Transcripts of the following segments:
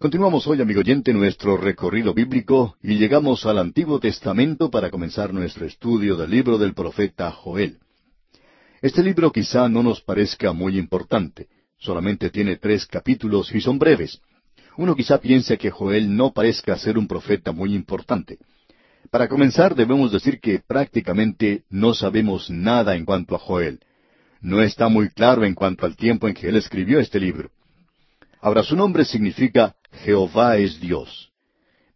Continuamos hoy, amigo oyente, nuestro recorrido bíblico y llegamos al Antiguo Testamento para comenzar nuestro estudio del libro del profeta Joel. Este libro quizá no nos parezca muy importante, solamente tiene tres capítulos y son breves. Uno quizá piense que Joel no parezca ser un profeta muy importante. Para comenzar debemos decir que prácticamente no sabemos nada en cuanto a Joel. No está muy claro en cuanto al tiempo en que él escribió este libro. Ahora su nombre significa Jehová es Dios.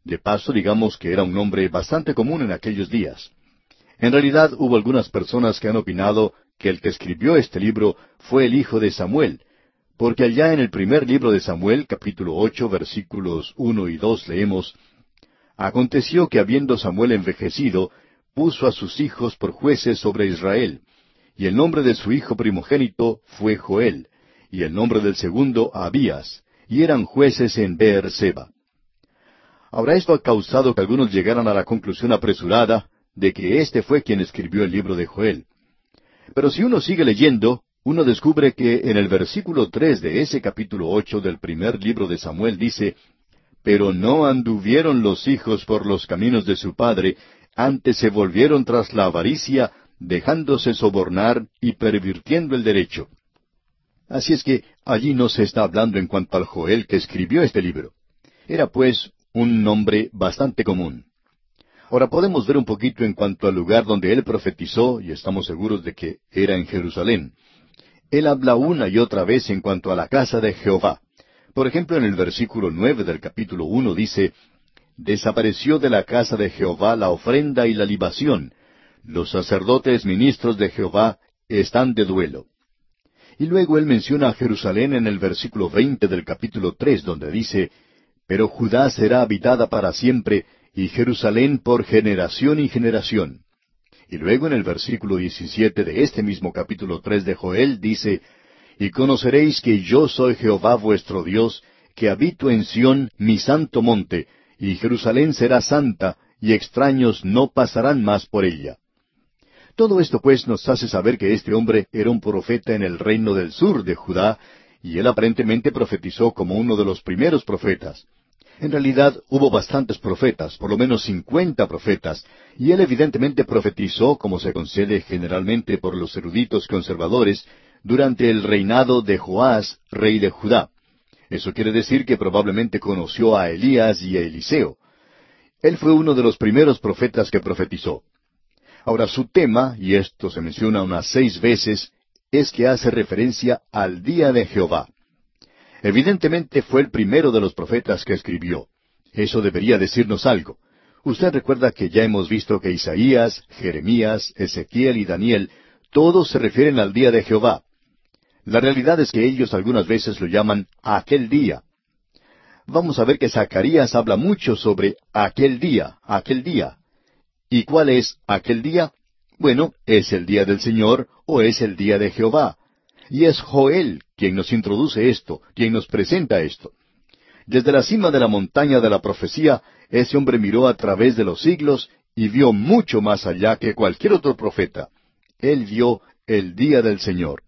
De paso, digamos que era un nombre bastante común en aquellos días. En realidad hubo algunas personas que han opinado que el que escribió este libro fue el hijo de Samuel, porque allá en el primer libro de Samuel, capítulo ocho, versículos uno y dos, leemos Aconteció que habiendo Samuel envejecido, puso a sus hijos por jueces sobre Israel, y el nombre de su hijo primogénito fue Joel, y el nombre del segundo Abías, y eran jueces en Beer-seba. Ahora esto ha causado que algunos llegaran a la conclusión apresurada de que éste fue quien escribió el libro de Joel. Pero si uno sigue leyendo, uno descubre que en el versículo tres de ese capítulo ocho del primer libro de Samuel dice Pero no anduvieron los hijos por los caminos de su padre, antes se volvieron tras la avaricia, dejándose sobornar y pervirtiendo el derecho. Así es que allí no se está hablando en cuanto al Joel que escribió este libro. Era pues un nombre bastante común. Ahora podemos ver un poquito en cuanto al lugar donde él profetizó, y estamos seguros de que era en Jerusalén. Él habla una y otra vez en cuanto a la casa de Jehová. Por ejemplo, en el versículo nueve del capítulo uno dice, Desapareció de la casa de Jehová la ofrenda y la libación. Los sacerdotes ministros de Jehová están de duelo. Y luego él menciona a Jerusalén en el versículo veinte del capítulo tres, donde dice, Pero Judá será habitada para siempre, y Jerusalén por generación y generación. Y luego en el versículo diecisiete de este mismo capítulo tres de Joel dice, Y conoceréis que yo soy Jehová vuestro Dios, que habito en Sión, mi santo monte, y Jerusalén será santa, y extraños no pasarán más por ella. Todo esto pues nos hace saber que este hombre era un profeta en el reino del sur de Judá, y él aparentemente profetizó como uno de los primeros profetas. En realidad hubo bastantes profetas, por lo menos cincuenta profetas, y él evidentemente profetizó, como se concede generalmente por los eruditos conservadores, durante el reinado de Joás, rey de Judá. Eso quiere decir que probablemente conoció a Elías y a Eliseo. Él fue uno de los primeros profetas que profetizó. Ahora su tema, y esto se menciona unas seis veces, es que hace referencia al día de Jehová. Evidentemente fue el primero de los profetas que escribió. Eso debería decirnos algo. Usted recuerda que ya hemos visto que Isaías, Jeremías, Ezequiel y Daniel, todos se refieren al día de Jehová. La realidad es que ellos algunas veces lo llaman aquel día. Vamos a ver que Zacarías habla mucho sobre aquel día, aquel día. ¿Y cuál es aquel día? Bueno, es el día del Señor o es el día de Jehová. Y es Joel quien nos introduce esto, quien nos presenta esto. Desde la cima de la montaña de la profecía, ese hombre miró a través de los siglos y vio mucho más allá que cualquier otro profeta. Él vio el día del Señor.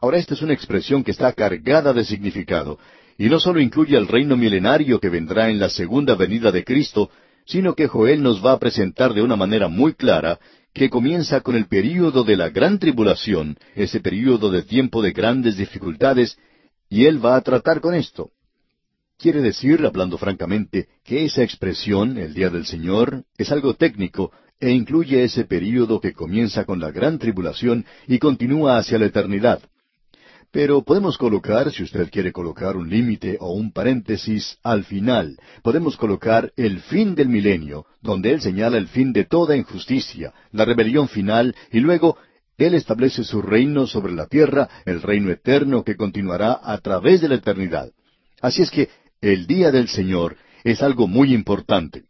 Ahora esta es una expresión que está cargada de significado, y no solo incluye el reino milenario que vendrá en la segunda venida de Cristo, sino que Joel nos va a presentar de una manera muy clara que comienza con el período de la gran tribulación, ese período de tiempo de grandes dificultades, y él va a tratar con esto. Quiere decir, hablando francamente, que esa expresión, el día del Señor, es algo técnico e incluye ese período que comienza con la gran tribulación y continúa hacia la eternidad. Pero podemos colocar, si usted quiere colocar un límite o un paréntesis al final, podemos colocar el fin del milenio, donde Él señala el fin de toda injusticia, la rebelión final, y luego Él establece su reino sobre la tierra, el reino eterno que continuará a través de la eternidad. Así es que el día del Señor es algo muy importante.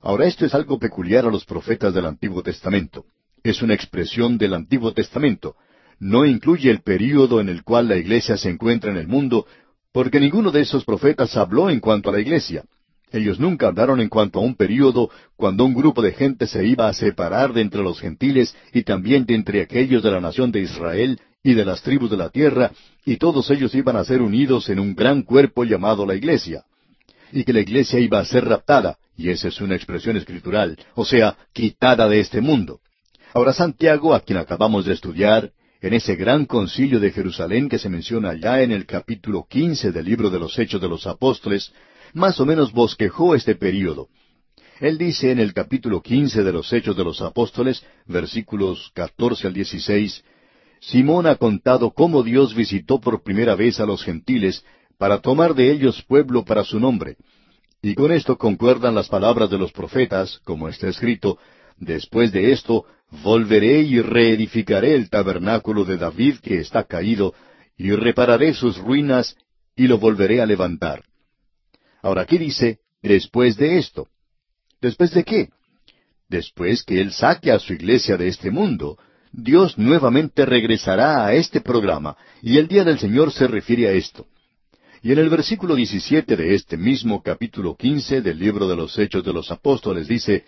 Ahora esto es algo peculiar a los profetas del Antiguo Testamento. Es una expresión del Antiguo Testamento no incluye el período en el cual la iglesia se encuentra en el mundo, porque ninguno de esos profetas habló en cuanto a la iglesia. Ellos nunca hablaron en cuanto a un período cuando un grupo de gente se iba a separar de entre los gentiles y también de entre aquellos de la nación de Israel y de las tribus de la tierra, y todos ellos iban a ser unidos en un gran cuerpo llamado la iglesia. Y que la iglesia iba a ser raptada, y esa es una expresión escritural, o sea, quitada de este mundo. Ahora Santiago, a quien acabamos de estudiar, en ese gran concilio de Jerusalén que se menciona ya en el capítulo quince del libro de los Hechos de los Apóstoles, más o menos bosquejó este período. Él dice en el capítulo quince de los Hechos de los Apóstoles, versículos catorce al dieciséis, Simón ha contado cómo Dios visitó por primera vez a los gentiles para tomar de ellos pueblo para su nombre. Y con esto concuerdan las palabras de los profetas, como está escrito, Después de esto, volveré y reedificaré el tabernáculo de David que está caído, y repararé sus ruinas, y lo volveré a levantar. Ahora aquí dice, después de esto. ¿Después de qué? Después que Él saque a su iglesia de este mundo, Dios nuevamente regresará a este programa, y el día del Señor se refiere a esto. Y en el versículo 17 de este mismo capítulo 15 del libro de los Hechos de los Apóstoles dice,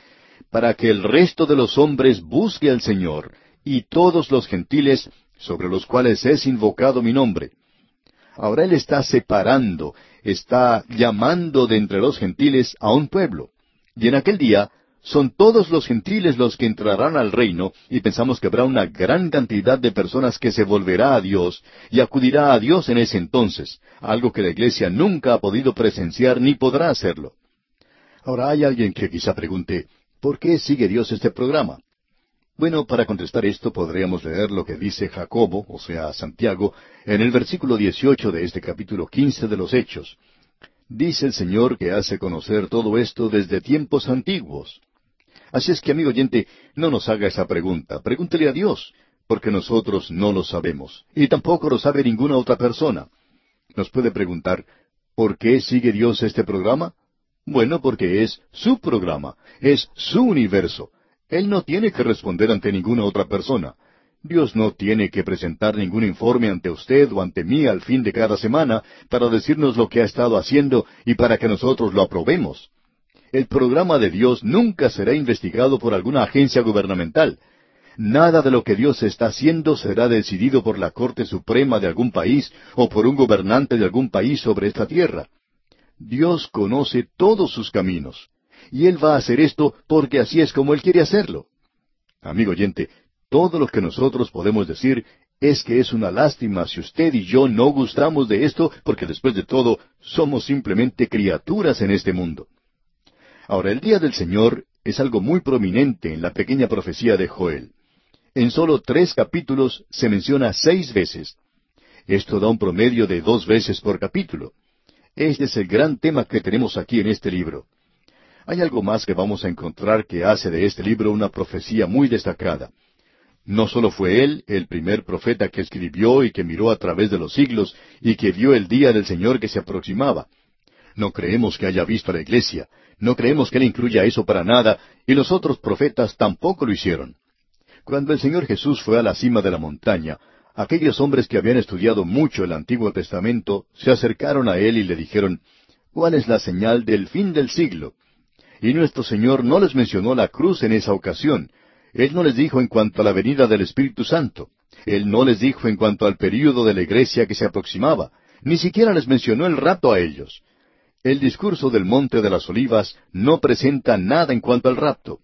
para que el resto de los hombres busque al Señor, y todos los gentiles sobre los cuales es invocado mi nombre. Ahora Él está separando, está llamando de entre los gentiles a un pueblo. Y en aquel día son todos los gentiles los que entrarán al reino, y pensamos que habrá una gran cantidad de personas que se volverá a Dios y acudirá a Dios en ese entonces, algo que la Iglesia nunca ha podido presenciar ni podrá hacerlo. Ahora hay alguien que quizá pregunte, ¿por qué sigue Dios este programa? Bueno, para contestar esto podríamos leer lo que dice Jacobo, o sea, Santiago, en el versículo 18 de este capítulo 15 de los Hechos. Dice el Señor que hace conocer todo esto desde tiempos antiguos. Así es que, amigo oyente, no nos haga esa pregunta. Pregúntele a Dios, porque nosotros no lo sabemos. Y tampoco lo sabe ninguna otra persona. Nos puede preguntar, ¿por qué sigue Dios este programa? Bueno, porque es su programa, es su universo. Él no tiene que responder ante ninguna otra persona. Dios no tiene que presentar ningún informe ante usted o ante mí al fin de cada semana para decirnos lo que ha estado haciendo y para que nosotros lo aprobemos. El programa de Dios nunca será investigado por alguna agencia gubernamental. Nada de lo que Dios está haciendo será decidido por la Corte Suprema de algún país o por un gobernante de algún país sobre esta tierra. Dios conoce todos sus caminos. Y Él va a hacer esto porque así es como Él quiere hacerlo. Amigo oyente, todo lo que nosotros podemos decir es que es una lástima si usted y yo no gustamos de esto, porque después de todo somos simplemente criaturas en este mundo. Ahora, el día del Señor es algo muy prominente en la pequeña profecía de Joel. En solo tres capítulos se menciona seis veces. Esto da un promedio de dos veces por capítulo. Este es el gran tema que tenemos aquí en este libro. Hay algo más que vamos a encontrar que hace de este libro una profecía muy destacada. No solo fue él el primer profeta que escribió y que miró a través de los siglos y que vio el día del Señor que se aproximaba. No creemos que haya visto a la iglesia, no creemos que él incluya eso para nada, y los otros profetas tampoco lo hicieron. Cuando el Señor Jesús fue a la cima de la montaña, aquellos hombres que habían estudiado mucho el Antiguo Testamento se acercaron a él y le dijeron, ¿Cuál es la señal del fin del siglo? Y nuestro Señor no les mencionó la cruz en esa ocasión. Él no les dijo en cuanto a la venida del Espíritu Santo. Él no les dijo en cuanto al período de la iglesia que se aproximaba. Ni siquiera les mencionó el rato a ellos. El discurso del Monte de las Olivas no presenta nada en cuanto al rapto.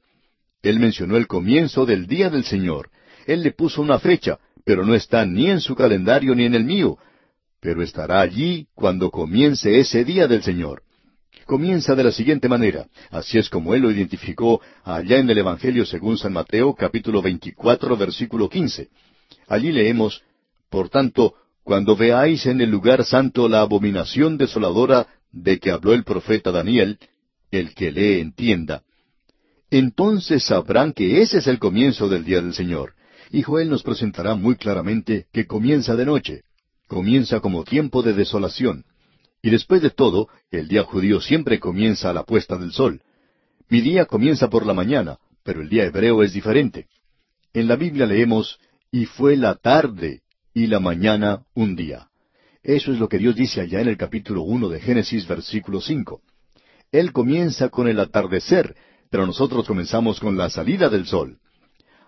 Él mencionó el comienzo del día del Señor. Él le puso una fecha, pero no está ni en su calendario ni en el mío. Pero estará allí cuando comience ese día del Señor comienza de la siguiente manera. Así es como él lo identificó allá en el Evangelio según San Mateo capítulo 24 versículo 15. Allí leemos, Por tanto, cuando veáis en el lugar santo la abominación desoladora de que habló el profeta Daniel, el que lee entienda, entonces sabrán que ese es el comienzo del día del Señor. Y Joel nos presentará muy claramente que comienza de noche, comienza como tiempo de desolación. Y después de todo, el día judío siempre comienza a la puesta del sol. Mi día comienza por la mañana, pero el día hebreo es diferente. En la Biblia leemos, y fue la tarde y la mañana un día. Eso es lo que Dios dice allá en el capítulo uno de Génesis, versículo cinco. Él comienza con el atardecer, pero nosotros comenzamos con la salida del sol.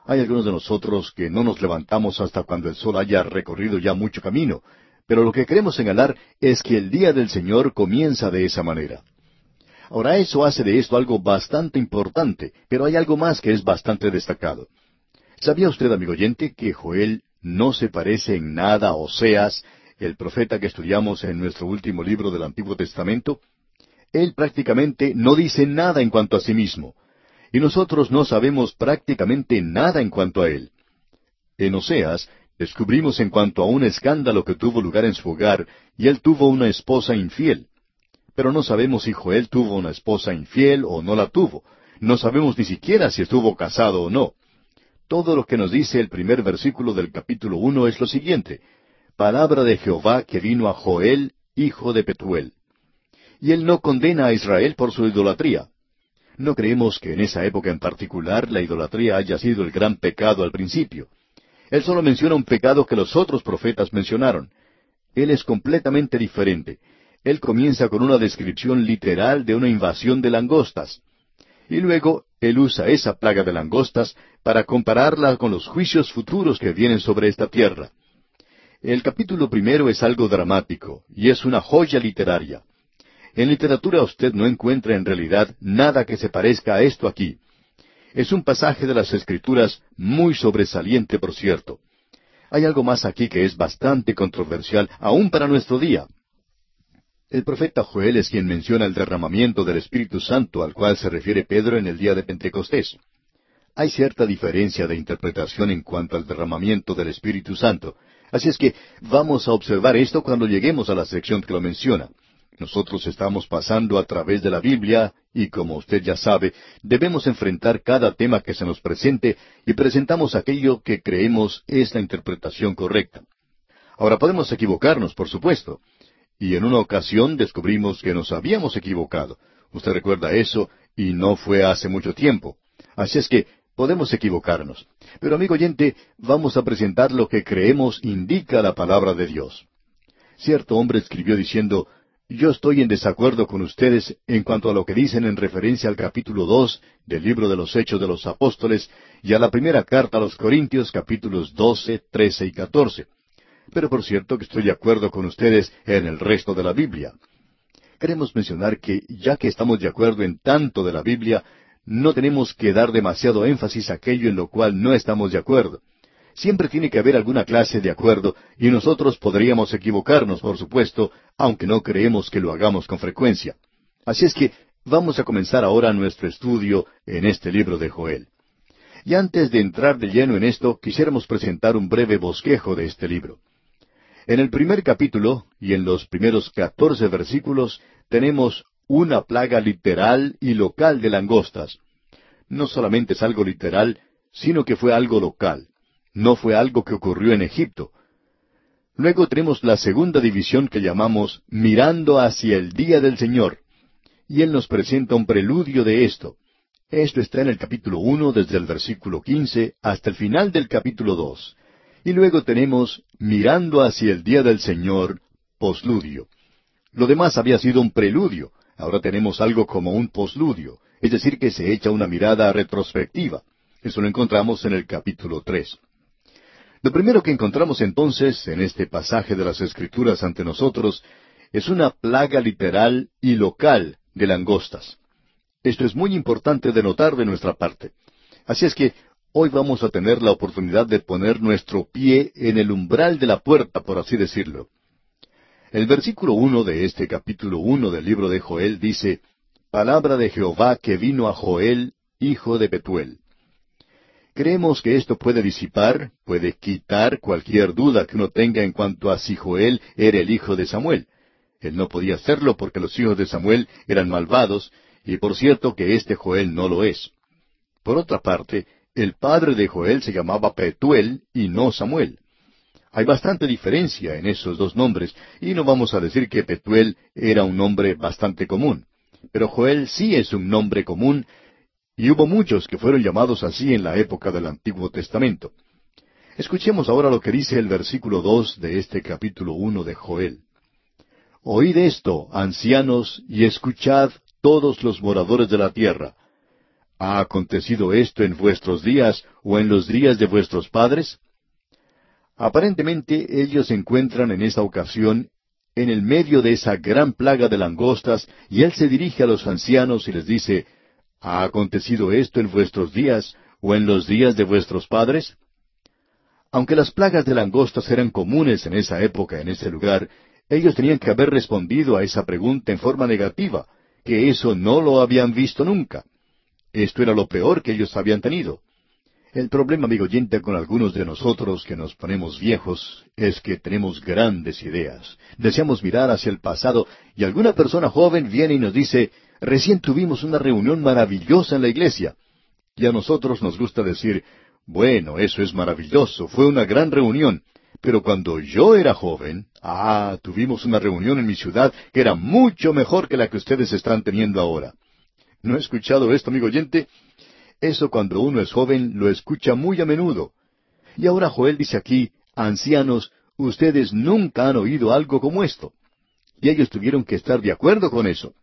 Hay algunos de nosotros que no nos levantamos hasta cuando el sol haya recorrido ya mucho camino, pero lo que queremos señalar es que el día del Señor comienza de esa manera. Ahora eso hace de esto algo bastante importante, pero hay algo más que es bastante destacado. ¿Sabía usted, amigo oyente, que Joel no se parece en nada a Oseas, el profeta que estudiamos en nuestro último libro del Antiguo Testamento? Él prácticamente no dice nada en cuanto a sí mismo, y nosotros no sabemos prácticamente nada en cuanto a él. En Oseas descubrimos en cuanto a un escándalo que tuvo lugar en su hogar, y él tuvo una esposa infiel. Pero no sabemos si Joel tuvo una esposa infiel o no la tuvo. No sabemos ni siquiera si estuvo casado o no. Todo lo que nos dice el primer versículo del capítulo uno es lo siguiente. Palabra de Jehová que vino a Joel, hijo de Petuel. Y él no condena a Israel por su idolatría. No creemos que en esa época en particular la idolatría haya sido el gran pecado al principio. Él solo menciona un pecado que los otros profetas mencionaron. Él es completamente diferente él comienza con una descripción literal de una invasión de langostas. Y luego él usa esa plaga de langostas para compararla con los juicios futuros que vienen sobre esta tierra. El capítulo primero es algo dramático y es una joya literaria. En literatura usted no encuentra en realidad nada que se parezca a esto aquí. Es un pasaje de las Escrituras muy sobresaliente, por cierto. Hay algo más aquí que es bastante controversial, aún para nuestro día. El profeta Joel es quien menciona el derramamiento del Espíritu Santo al cual se refiere Pedro en el día de Pentecostés. Hay cierta diferencia de interpretación en cuanto al derramamiento del Espíritu Santo, así es que vamos a observar esto cuando lleguemos a la sección que lo menciona. Nosotros estamos pasando a través de la Biblia y como usted ya sabe, debemos enfrentar cada tema que se nos presente y presentamos aquello que creemos es la interpretación correcta. Ahora podemos equivocarnos, por supuesto, y en una ocasión descubrimos que nos habíamos equivocado. Usted recuerda eso, y no fue hace mucho tiempo. Así es que podemos equivocarnos. Pero amigo oyente, vamos a presentar lo que creemos indica la palabra de Dios. Cierto hombre escribió diciendo, yo estoy en desacuerdo con ustedes en cuanto a lo que dicen en referencia al capítulo dos del libro de los Hechos de los Apóstoles y a la primera carta a los Corintios capítulos doce, trece y catorce pero por cierto que estoy de acuerdo con ustedes en el resto de la Biblia. Queremos mencionar que ya que estamos de acuerdo en tanto de la Biblia, no tenemos que dar demasiado énfasis a aquello en lo cual no estamos de acuerdo. Siempre tiene que haber alguna clase de acuerdo y nosotros podríamos equivocarnos, por supuesto, aunque no creemos que lo hagamos con frecuencia. Así es que vamos a comenzar ahora nuestro estudio en este libro de Joel. Y antes de entrar de lleno en esto, quisiéramos presentar un breve bosquejo de este libro. En el primer capítulo y en los primeros catorce versículos tenemos una plaga literal y local de langostas. No solamente es algo literal, sino que fue algo local. No fue algo que ocurrió en Egipto. Luego tenemos la segunda división que llamamos mirando hacia el día del Señor. Y Él nos presenta un preludio de esto. Esto está en el capítulo uno desde el versículo quince hasta el final del capítulo dos. Y luego tenemos mirando hacia el día del Señor, posludio. Lo demás había sido un preludio, ahora tenemos algo como un posludio, es decir, que se echa una mirada retrospectiva. Eso lo encontramos en el capítulo tres. Lo primero que encontramos entonces en este pasaje de las Escrituras ante nosotros es una plaga literal y local de langostas. Esto es muy importante de notar de nuestra parte. Así es que Hoy vamos a tener la oportunidad de poner nuestro pie en el umbral de la puerta, por así decirlo. El versículo uno de este capítulo uno del libro de Joel dice, Palabra de Jehová que vino a Joel, hijo de Betuel. Creemos que esto puede disipar, puede quitar cualquier duda que uno tenga en cuanto a si Joel era el hijo de Samuel. Él no podía hacerlo porque los hijos de Samuel eran malvados, y por cierto que este Joel no lo es. Por otra parte, el padre de Joel se llamaba Petuel y no Samuel. Hay bastante diferencia en esos dos nombres, y no vamos a decir que Petuel era un nombre bastante común. Pero Joel sí es un nombre común, y hubo muchos que fueron llamados así en la época del Antiguo Testamento. Escuchemos ahora lo que dice el versículo dos de este capítulo uno de Joel. Oíd esto, ancianos, y escuchad todos los moradores de la tierra ¿Ha acontecido esto en vuestros días o en los días de vuestros padres? Aparentemente ellos se encuentran en esta ocasión en el medio de esa gran plaga de langostas y él se dirige a los ancianos y les dice, ¿Ha acontecido esto en vuestros días o en los días de vuestros padres? Aunque las plagas de langostas eran comunes en esa época, en ese lugar, ellos tenían que haber respondido a esa pregunta en forma negativa, que eso no lo habían visto nunca. Esto era lo peor que ellos habían tenido. El problema, amigo oyente, con algunos de nosotros que nos ponemos viejos es que tenemos grandes ideas. Deseamos mirar hacia el pasado y alguna persona joven viene y nos dice, recién tuvimos una reunión maravillosa en la iglesia. Y a nosotros nos gusta decir, bueno, eso es maravilloso, fue una gran reunión. Pero cuando yo era joven, ah, tuvimos una reunión en mi ciudad que era mucho mejor que la que ustedes están teniendo ahora. ¿No he escuchado esto, amigo oyente? Eso cuando uno es joven lo escucha muy a menudo. Y ahora Joel dice aquí, ancianos, ustedes nunca han oído algo como esto. Y ellos tuvieron que estar de acuerdo con eso.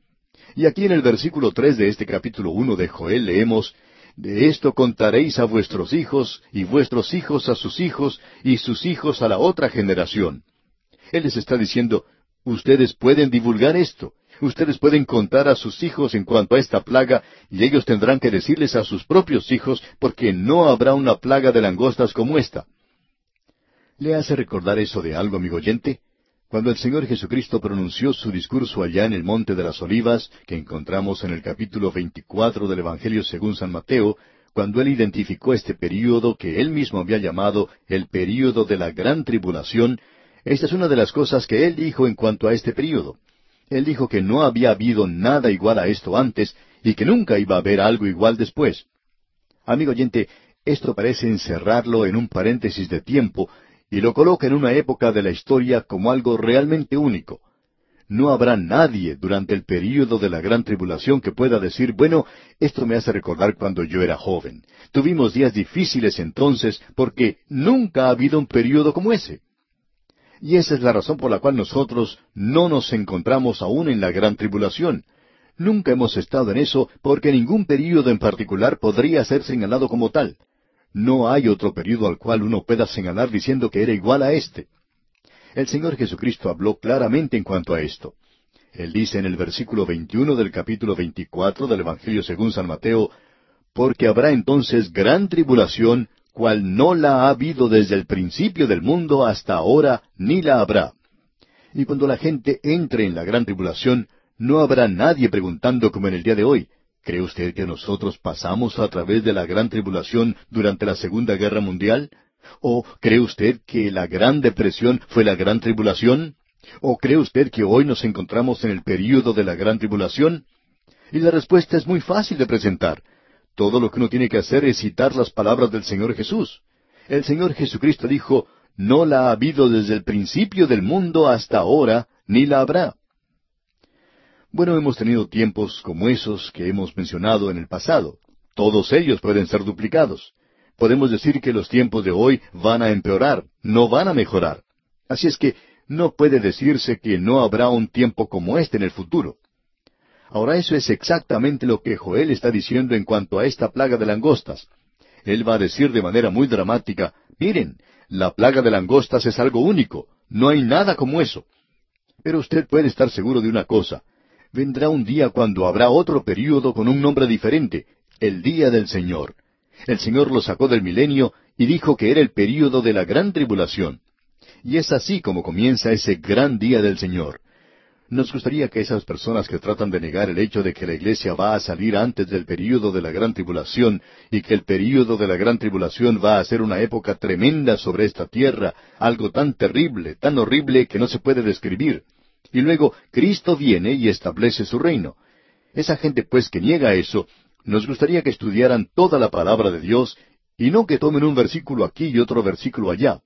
Y aquí en el versículo tres de este capítulo uno de Joel leemos, de esto contaréis a vuestros hijos, y vuestros hijos a sus hijos, y sus hijos a la otra generación. Él les está diciendo, ustedes pueden divulgar esto, ustedes pueden contar a sus hijos en cuanto a esta plaga, y ellos tendrán que decirles a sus propios hijos, porque no habrá una plaga de langostas como esta. ¿Le hace recordar eso de algo, amigo oyente? Cuando el Señor Jesucristo pronunció su discurso allá en el Monte de las Olivas, que encontramos en el capítulo 24 del Evangelio según San Mateo, cuando él identificó este período que él mismo había llamado el período de la gran tribulación, esta es una de las cosas que él dijo en cuanto a este período. Él dijo que no había habido nada igual a esto antes y que nunca iba a haber algo igual después. Amigo oyente, esto parece encerrarlo en un paréntesis de tiempo y lo coloca en una época de la historia como algo realmente único. No habrá nadie durante el período de la gran tribulación que pueda decir, bueno, esto me hace recordar cuando yo era joven. Tuvimos días difíciles entonces porque nunca ha habido un período como ese. Y esa es la razón por la cual nosotros no nos encontramos aún en la gran tribulación. Nunca hemos estado en eso porque ningún período en particular podría ser señalado como tal. No hay otro período al cual uno pueda señalar diciendo que era igual a este. El Señor Jesucristo habló claramente en cuanto a esto. Él dice en el versículo 21 del capítulo 24 del Evangelio según San Mateo, porque habrá entonces gran tribulación, cual no la ha habido desde el principio del mundo hasta ahora, ni la habrá. Y cuando la gente entre en la gran tribulación, no habrá nadie preguntando como en el día de hoy, ¿Cree usted que nosotros pasamos a través de la gran tribulación durante la Segunda Guerra Mundial? ¿O cree usted que la Gran Depresión fue la gran tribulación? ¿O cree usted que hoy nos encontramos en el período de la gran tribulación? Y la respuesta es muy fácil de presentar. Todo lo que uno tiene que hacer es citar las palabras del Señor Jesús. El Señor Jesucristo dijo, no la ha habido desde el principio del mundo hasta ahora, ni la habrá. Bueno, hemos tenido tiempos como esos que hemos mencionado en el pasado. Todos ellos pueden ser duplicados. Podemos decir que los tiempos de hoy van a empeorar, no van a mejorar. Así es que no puede decirse que no habrá un tiempo como este en el futuro. Ahora eso es exactamente lo que Joel está diciendo en cuanto a esta plaga de langostas. Él va a decir de manera muy dramática, miren, la plaga de langostas es algo único, no hay nada como eso. Pero usted puede estar seguro de una cosa, vendrá un día cuando habrá otro período con un nombre diferente, el día del Señor. El Señor lo sacó del milenio y dijo que era el período de la gran tribulación. Y es así como comienza ese gran día del Señor. Nos gustaría que esas personas que tratan de negar el hecho de que la iglesia va a salir antes del período de la gran tribulación y que el período de la gran tribulación va a ser una época tremenda sobre esta tierra, algo tan terrible, tan horrible que no se puede describir, y luego Cristo viene y establece su reino. Esa gente pues que niega eso, nos gustaría que estudiaran toda la palabra de Dios y no que tomen un versículo aquí y otro versículo allá.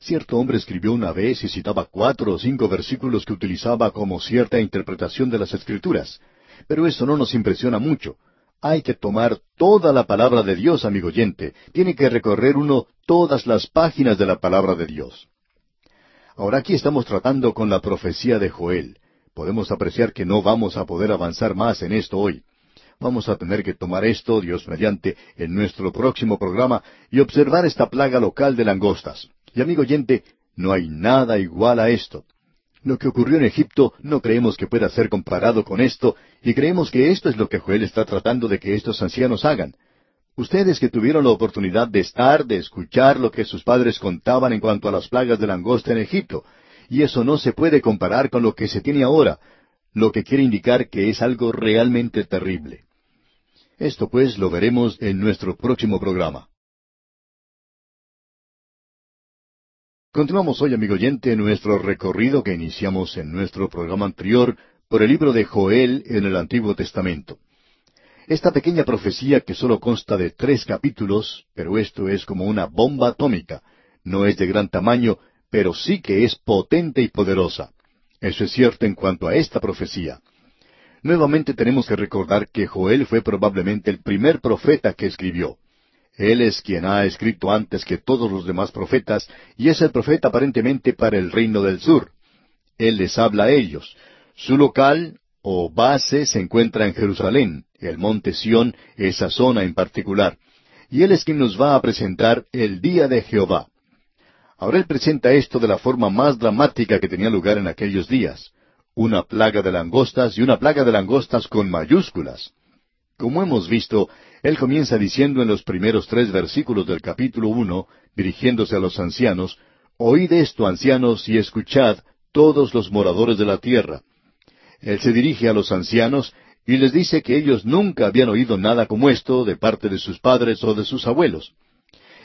Cierto hombre escribió una vez y citaba cuatro o cinco versículos que utilizaba como cierta interpretación de las Escrituras. Pero eso no nos impresiona mucho. Hay que tomar toda la palabra de Dios, amigo oyente. Tiene que recorrer uno todas las páginas de la palabra de Dios. Ahora aquí estamos tratando con la profecía de Joel. Podemos apreciar que no vamos a poder avanzar más en esto hoy. Vamos a tener que tomar esto, Dios mediante, en nuestro próximo programa y observar esta plaga local de langostas. Y amigo oyente, no hay nada igual a esto. Lo que ocurrió en Egipto no creemos que pueda ser comparado con esto, y creemos que esto es lo que Joel está tratando de que estos ancianos hagan. Ustedes que tuvieron la oportunidad de estar, de escuchar lo que sus padres contaban en cuanto a las plagas de langosta en Egipto, y eso no se puede comparar con lo que se tiene ahora, lo que quiere indicar que es algo realmente terrible. Esto pues lo veremos en nuestro próximo programa. Continuamos hoy, amigo oyente, nuestro recorrido que iniciamos en nuestro programa anterior por el libro de Joel en el Antiguo Testamento. Esta pequeña profecía que solo consta de tres capítulos, pero esto es como una bomba atómica, no es de gran tamaño, pero sí que es potente y poderosa. Eso es cierto en cuanto a esta profecía. Nuevamente tenemos que recordar que Joel fue probablemente el primer profeta que escribió. Él es quien ha escrito antes que todos los demás profetas, y es el profeta aparentemente para el reino del sur. Él les habla a ellos. Su local o base se encuentra en Jerusalén, el monte Sión, esa zona en particular. Y Él es quien nos va a presentar el día de Jehová. Ahora Él presenta esto de la forma más dramática que tenía lugar en aquellos días. Una plaga de langostas y una plaga de langostas con mayúsculas. Como hemos visto, él comienza diciendo en los primeros tres versículos del capítulo uno, dirigiéndose a los ancianos, Oíd esto, ancianos, y escuchad, todos los moradores de la tierra. Él se dirige a los ancianos y les dice que ellos nunca habían oído nada como esto de parte de sus padres o de sus abuelos.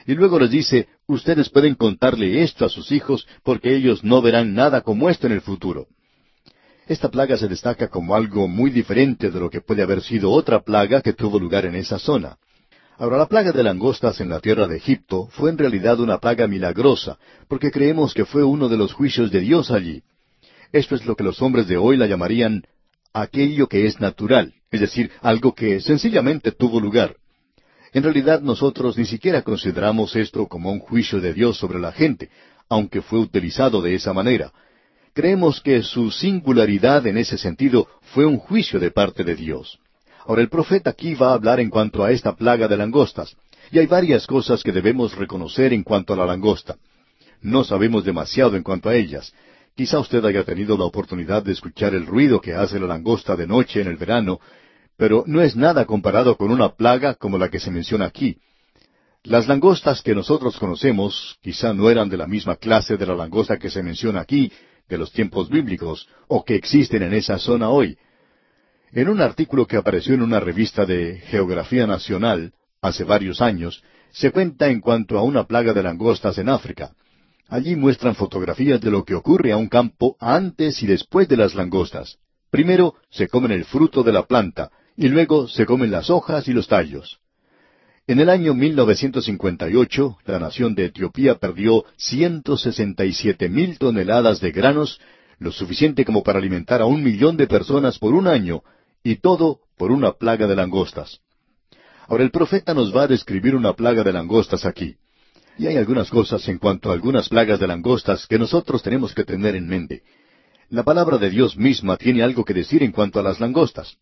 Y luego les dice, ustedes pueden contarle esto a sus hijos porque ellos no verán nada como esto en el futuro. Esta plaga se destaca como algo muy diferente de lo que puede haber sido otra plaga que tuvo lugar en esa zona. Ahora, la plaga de langostas en la tierra de Egipto fue en realidad una plaga milagrosa, porque creemos que fue uno de los juicios de Dios allí. Esto es lo que los hombres de hoy la llamarían aquello que es natural, es decir, algo que sencillamente tuvo lugar. En realidad nosotros ni siquiera consideramos esto como un juicio de Dios sobre la gente, aunque fue utilizado de esa manera creemos que su singularidad en ese sentido fue un juicio de parte de Dios. Ahora el profeta aquí va a hablar en cuanto a esta plaga de langostas, y hay varias cosas que debemos reconocer en cuanto a la langosta. No sabemos demasiado en cuanto a ellas. Quizá usted haya tenido la oportunidad de escuchar el ruido que hace la langosta de noche en el verano, pero no es nada comparado con una plaga como la que se menciona aquí. Las langostas que nosotros conocemos quizá no eran de la misma clase de la langosta que se menciona aquí, de los tiempos bíblicos o que existen en esa zona hoy. En un artículo que apareció en una revista de Geografía Nacional hace varios años, se cuenta en cuanto a una plaga de langostas en África. Allí muestran fotografías de lo que ocurre a un campo antes y después de las langostas. Primero se comen el fruto de la planta y luego se comen las hojas y los tallos. En el año 1958, la nación de Etiopía perdió 167 mil toneladas de granos, lo suficiente como para alimentar a un millón de personas por un año, y todo por una plaga de langostas. Ahora el profeta nos va a describir una plaga de langostas aquí. Y hay algunas cosas en cuanto a algunas plagas de langostas que nosotros tenemos que tener en mente. La palabra de Dios misma tiene algo que decir en cuanto a las langostas.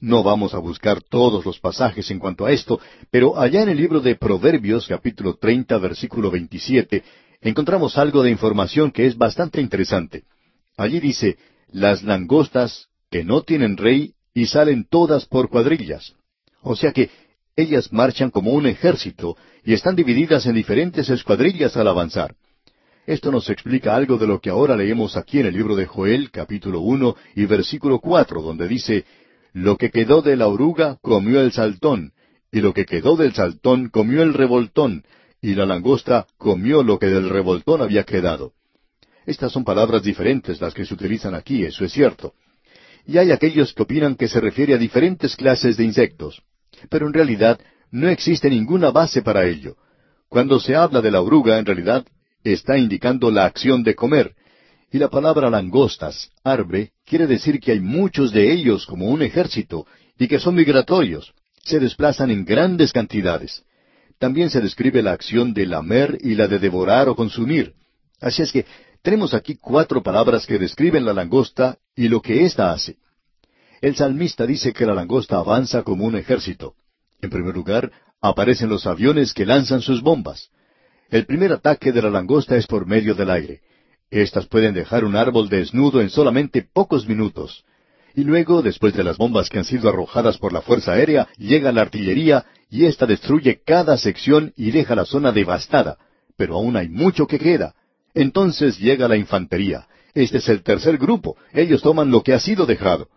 No vamos a buscar todos los pasajes en cuanto a esto, pero allá en el libro de Proverbios, capítulo 30, versículo 27, encontramos algo de información que es bastante interesante. Allí dice, las langostas que no tienen rey y salen todas por cuadrillas. O sea que ellas marchan como un ejército y están divididas en diferentes escuadrillas al avanzar. Esto nos explica algo de lo que ahora leemos aquí en el libro de Joel, capítulo uno y versículo cuatro, donde dice, lo que quedó de la oruga comió el saltón, y lo que quedó del saltón comió el revoltón, y la langosta comió lo que del revoltón había quedado. Estas son palabras diferentes las que se utilizan aquí, eso es cierto. Y hay aquellos que opinan que se refiere a diferentes clases de insectos. Pero en realidad no existe ninguna base para ello. Cuando se habla de la oruga, en realidad está indicando la acción de comer, y la palabra langostas, arbre, quiere decir que hay muchos de ellos como un ejército y que son migratorios. Se desplazan en grandes cantidades. También se describe la acción de lamer y la de devorar o consumir. Así es que tenemos aquí cuatro palabras que describen la langosta y lo que ésta hace. El salmista dice que la langosta avanza como un ejército. En primer lugar, aparecen los aviones que lanzan sus bombas. El primer ataque de la langosta es por medio del aire. Estas pueden dejar un árbol desnudo en solamente pocos minutos. Y luego, después de las bombas que han sido arrojadas por la Fuerza Aérea, llega la artillería y ésta destruye cada sección y deja la zona devastada. Pero aún hay mucho que queda. Entonces llega la infantería. Este es el tercer grupo. Ellos toman lo que ha sido dejado.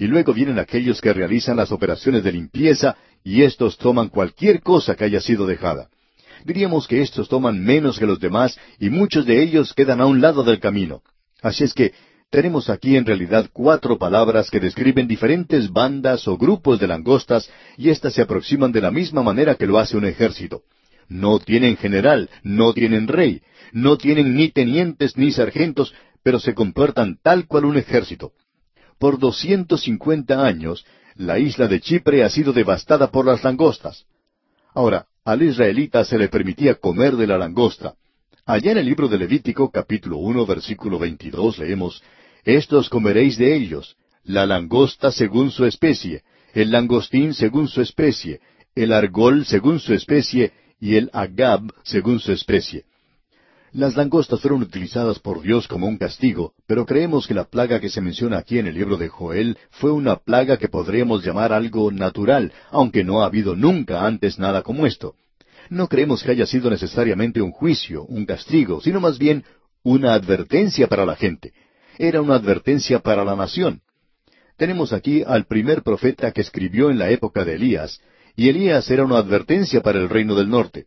Y luego vienen aquellos que realizan las operaciones de limpieza y estos toman cualquier cosa que haya sido dejada. Diríamos que estos toman menos que los demás y muchos de ellos quedan a un lado del camino. Así es que tenemos aquí en realidad cuatro palabras que describen diferentes bandas o grupos de langostas y éstas se aproximan de la misma manera que lo hace un ejército. No tienen general, no tienen rey, no tienen ni tenientes ni sargentos, pero se comportan tal cual un ejército. Por doscientos cincuenta años, la isla de Chipre ha sido devastada por las langostas. Ahora, al israelita se le permitía comer de la langosta. Allá en el libro de Levítico, capítulo uno, versículo veintidós, leemos Estos comeréis de ellos, la langosta según su especie, el langostín según su especie, el argol según su especie, y el agab según su especie. Las langostas fueron utilizadas por Dios como un castigo, pero creemos que la plaga que se menciona aquí en el libro de Joel fue una plaga que podríamos llamar algo natural, aunque no ha habido nunca antes nada como esto. No creemos que haya sido necesariamente un juicio, un castigo, sino más bien una advertencia para la gente. Era una advertencia para la nación. Tenemos aquí al primer profeta que escribió en la época de Elías, y Elías era una advertencia para el reino del norte.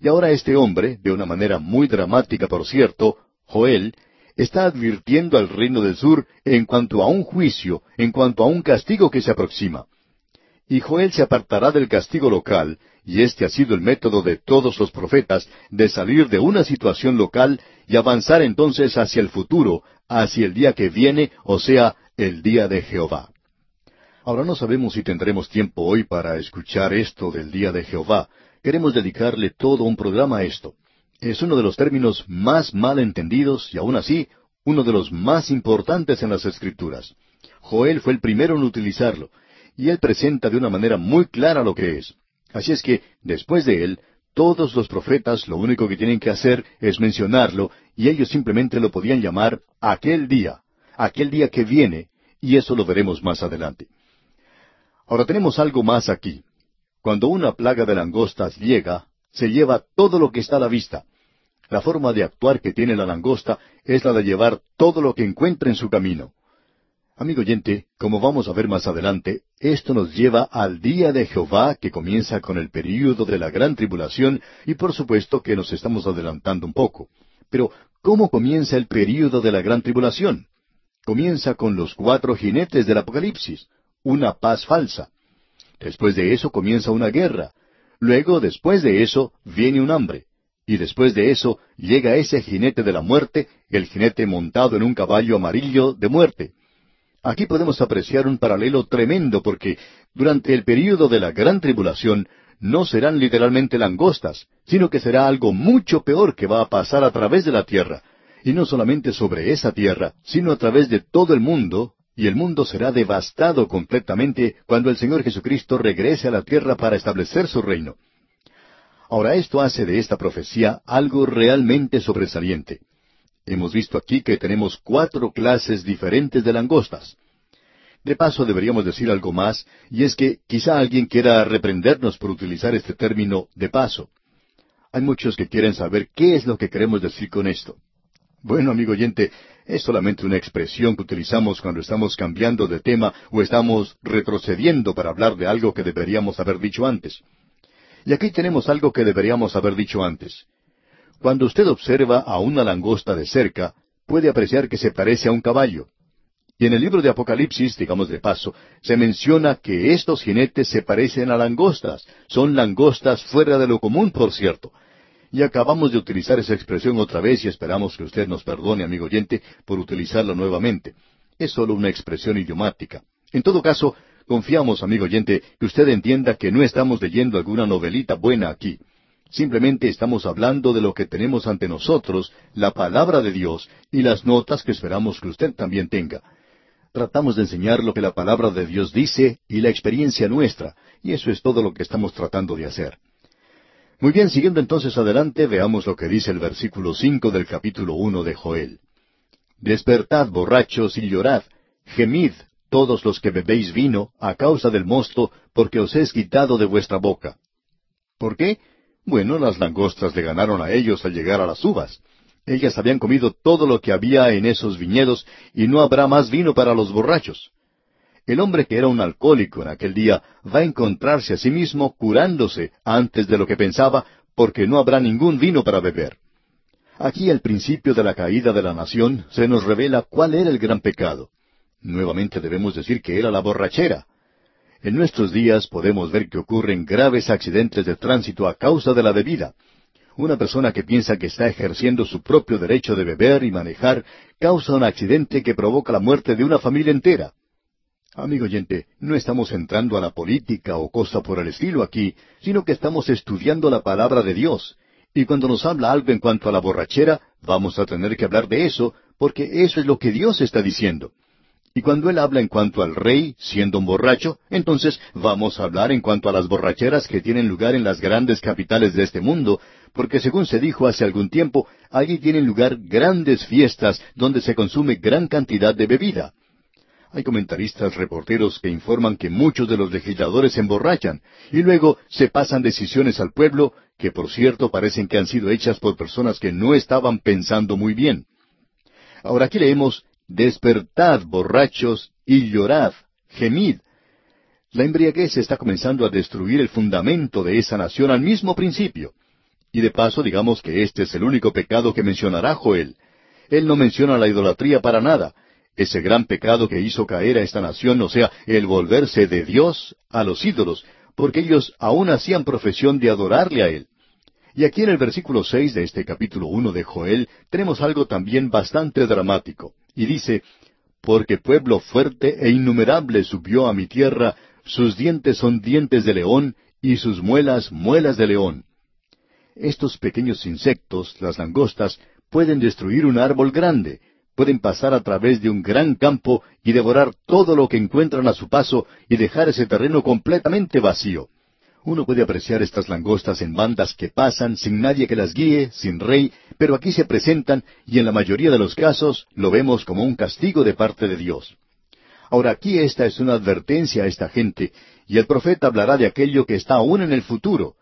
Y ahora este hombre, de una manera muy dramática por cierto, Joel, está advirtiendo al reino del sur en cuanto a un juicio, en cuanto a un castigo que se aproxima. Y Joel se apartará del castigo local, y este ha sido el método de todos los profetas, de salir de una situación local y avanzar entonces hacia el futuro, hacia el día que viene, o sea, el día de Jehová. Ahora no sabemos si tendremos tiempo hoy para escuchar esto del día de Jehová, queremos dedicarle todo un programa a esto. Es uno de los términos más mal entendidos y aún así uno de los más importantes en las Escrituras. Joel fue el primero en utilizarlo, y él presenta de una manera muy clara lo que es. Así es que, después de él, todos los profetas lo único que tienen que hacer es mencionarlo, y ellos simplemente lo podían llamar aquel día, aquel día que viene, y eso lo veremos más adelante. Ahora tenemos algo más aquí. Cuando una plaga de langostas llega, se lleva todo lo que está a la vista. La forma de actuar que tiene la langosta es la de llevar todo lo que encuentra en su camino. Amigo oyente, como vamos a ver más adelante, esto nos lleva al día de Jehová que comienza con el período de la gran tribulación y por supuesto que nos estamos adelantando un poco. Pero, ¿cómo comienza el período de la gran tribulación? Comienza con los cuatro jinetes del Apocalipsis, una paz falsa. Después de eso comienza una guerra. Luego, después de eso, viene un hambre. Y después de eso llega ese jinete de la muerte, el jinete montado en un caballo amarillo de muerte. Aquí podemos apreciar un paralelo tremendo porque durante el período de la gran tribulación no serán literalmente langostas, sino que será algo mucho peor que va a pasar a través de la tierra, y no solamente sobre esa tierra, sino a través de todo el mundo, y el mundo será devastado completamente cuando el Señor Jesucristo regrese a la tierra para establecer su reino. Ahora esto hace de esta profecía algo realmente sobresaliente. Hemos visto aquí que tenemos cuatro clases diferentes de langostas. De paso deberíamos decir algo más, y es que quizá alguien quiera reprendernos por utilizar este término de paso. Hay muchos que quieren saber qué es lo que queremos decir con esto. Bueno, amigo oyente, es solamente una expresión que utilizamos cuando estamos cambiando de tema o estamos retrocediendo para hablar de algo que deberíamos haber dicho antes. Y aquí tenemos algo que deberíamos haber dicho antes. Cuando usted observa a una langosta de cerca, puede apreciar que se parece a un caballo. Y en el libro de Apocalipsis, digamos de paso, se menciona que estos jinetes se parecen a langostas. Son langostas fuera de lo común, por cierto. Y acabamos de utilizar esa expresión otra vez y esperamos que usted nos perdone, amigo oyente, por utilizarla nuevamente. Es solo una expresión idiomática. En todo caso, confiamos, amigo oyente, que usted entienda que no estamos leyendo alguna novelita buena aquí. Simplemente estamos hablando de lo que tenemos ante nosotros, la palabra de Dios y las notas que esperamos que usted también tenga. Tratamos de enseñar lo que la palabra de Dios dice y la experiencia nuestra, y eso es todo lo que estamos tratando de hacer. Muy bien, siguiendo entonces adelante, veamos lo que dice el versículo cinco del capítulo uno de Joel. Despertad borrachos y llorad, gemid todos los que bebéis vino a causa del mosto, porque os es quitado de vuestra boca. ¿Por qué? Bueno, las langostas le ganaron a ellos al llegar a las uvas. Ellas habían comido todo lo que había en esos viñedos y no habrá más vino para los borrachos. El hombre que era un alcohólico en aquel día va a encontrarse a sí mismo curándose antes de lo que pensaba porque no habrá ningún vino para beber. Aquí al principio de la caída de la nación se nos revela cuál era el gran pecado. Nuevamente debemos decir que era la borrachera. En nuestros días podemos ver que ocurren graves accidentes de tránsito a causa de la bebida. Una persona que piensa que está ejerciendo su propio derecho de beber y manejar causa un accidente que provoca la muerte de una familia entera. Amigo oyente, no estamos entrando a la política o cosa por el estilo aquí, sino que estamos estudiando la palabra de Dios. Y cuando nos habla algo en cuanto a la borrachera, vamos a tener que hablar de eso, porque eso es lo que Dios está diciendo. Y cuando él habla en cuanto al rey, siendo un borracho, entonces vamos a hablar en cuanto a las borracheras que tienen lugar en las grandes capitales de este mundo, porque según se dijo hace algún tiempo, allí tienen lugar grandes fiestas donde se consume gran cantidad de bebida. Hay comentaristas reporteros que informan que muchos de los legisladores se emborrachan y luego se pasan decisiones al pueblo que por cierto parecen que han sido hechas por personas que no estaban pensando muy bien. Ahora aquí leemos Despertad, borrachos, y llorad, gemid. La embriaguez está comenzando a destruir el fundamento de esa nación al mismo principio. Y de paso digamos que este es el único pecado que mencionará Joel. Él no menciona la idolatría para nada, ese gran pecado que hizo caer a esta nación, o sea, el volverse de Dios a los ídolos, porque ellos aún hacían profesión de adorarle a Él. Y aquí en el versículo seis de este capítulo uno de Joel tenemos algo también bastante dramático. Y dice, Porque pueblo fuerte e innumerable subió a mi tierra, sus dientes son dientes de león, y sus muelas muelas de león. Estos pequeños insectos, las langostas, pueden destruir un árbol grande, pueden pasar a través de un gran campo y devorar todo lo que encuentran a su paso y dejar ese terreno completamente vacío. Uno puede apreciar estas langostas en bandas que pasan sin nadie que las guíe, sin rey, pero aquí se presentan y en la mayoría de los casos lo vemos como un castigo de parte de Dios. Ahora aquí esta es una advertencia a esta gente, y el profeta hablará de aquello que está aún en el futuro,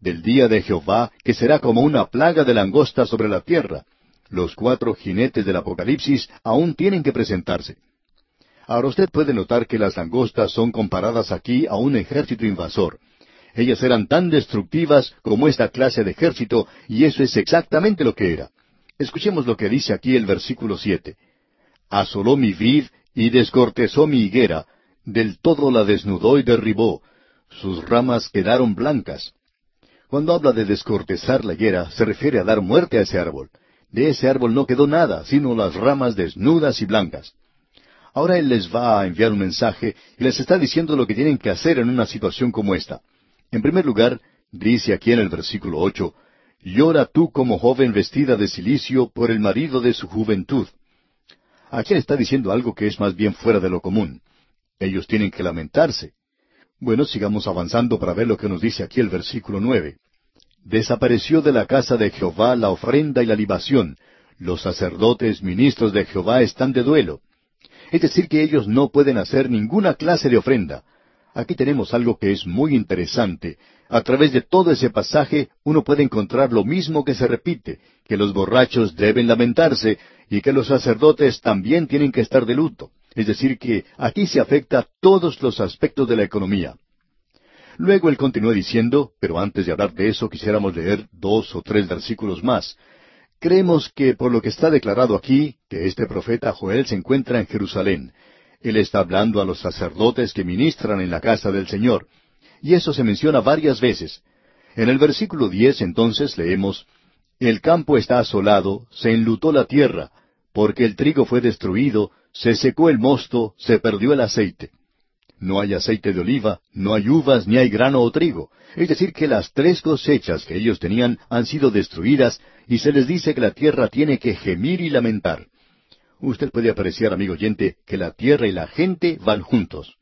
del día de Jehová, que será como una plaga de langostas sobre la tierra. Los cuatro jinetes del Apocalipsis aún tienen que presentarse. Ahora usted puede notar que las langostas son comparadas aquí a un ejército invasor. Ellas eran tan destructivas como esta clase de ejército, y eso es exactamente lo que era. Escuchemos lo que dice aquí el versículo siete. Asoló mi vid y descortezó mi higuera, del todo la desnudó y derribó, sus ramas quedaron blancas. Cuando habla de descortezar la higuera, se refiere a dar muerte a ese árbol. De ese árbol no quedó nada, sino las ramas desnudas y blancas. Ahora Él les va a enviar un mensaje y les está diciendo lo que tienen que hacer en una situación como esta. En primer lugar, dice aquí en el versículo ocho, Llora tú como joven vestida de silicio por el marido de su juventud. Aquí está diciendo algo que es más bien fuera de lo común. Ellos tienen que lamentarse. Bueno, sigamos avanzando para ver lo que nos dice aquí el versículo nueve. Desapareció de la casa de Jehová la ofrenda y la libación. Los sacerdotes ministros de Jehová están de duelo. Es decir, que ellos no pueden hacer ninguna clase de ofrenda. Aquí tenemos algo que es muy interesante. A través de todo ese pasaje uno puede encontrar lo mismo que se repite, que los borrachos deben lamentarse y que los sacerdotes también tienen que estar de luto. Es decir, que aquí se afecta todos los aspectos de la economía. Luego él continúa diciendo, pero antes de hablar de eso quisiéramos leer dos o tres versículos más. Creemos que por lo que está declarado aquí, que este profeta Joel se encuentra en Jerusalén, él está hablando a los sacerdotes que ministran en la casa del Señor. Y eso se menciona varias veces. En el versículo diez entonces leemos, El campo está asolado, se enlutó la tierra, porque el trigo fue destruido, se secó el mosto, se perdió el aceite. No hay aceite de oliva, no hay uvas, ni hay grano o trigo. Es decir, que las tres cosechas que ellos tenían han sido destruidas y se les dice que la tierra tiene que gemir y lamentar. Usted puede apreciar, amigo oyente, que la tierra y la gente van juntos.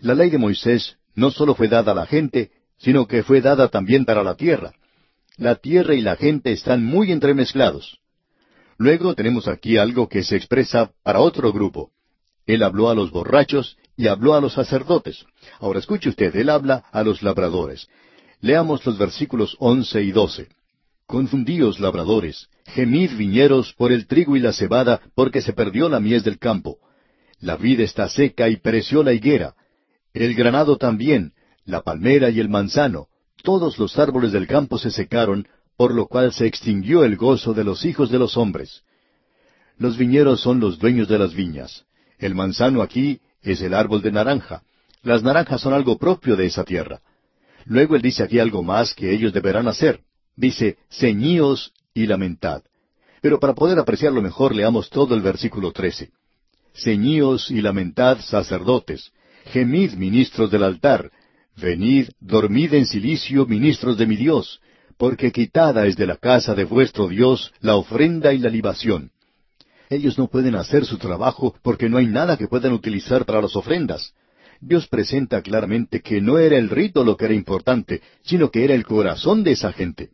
La ley de Moisés no solo fue dada a la gente, sino que fue dada también para la tierra. La tierra y la gente están muy entremezclados. Luego tenemos aquí algo que se expresa para otro grupo. Él habló a los borrachos y habló a los sacerdotes. Ahora escuche usted, él habla a los labradores. Leamos los versículos once y doce. Confundíos labradores, gemid viñeros por el trigo y la cebada, porque se perdió la mies del campo. La vid está seca y pereció la higuera. El granado también, la palmera y el manzano, todos los árboles del campo se secaron, por lo cual se extinguió el gozo de los hijos de los hombres. Los viñeros son los dueños de las viñas. El manzano aquí es el árbol de naranja. Las naranjas son algo propio de esa tierra. Luego él dice aquí algo más que ellos deberán hacer. Dice, ceñíos y lamentad. Pero para poder apreciarlo mejor, leamos todo el versículo trece. Ceñíos y lamentad, sacerdotes. Gemid, ministros del altar. Venid, dormid en silicio, ministros de mi Dios porque quitada es de la casa de vuestro Dios la ofrenda y la libación. Ellos no pueden hacer su trabajo porque no hay nada que puedan utilizar para las ofrendas. Dios presenta claramente que no era el rito lo que era importante, sino que era el corazón de esa gente.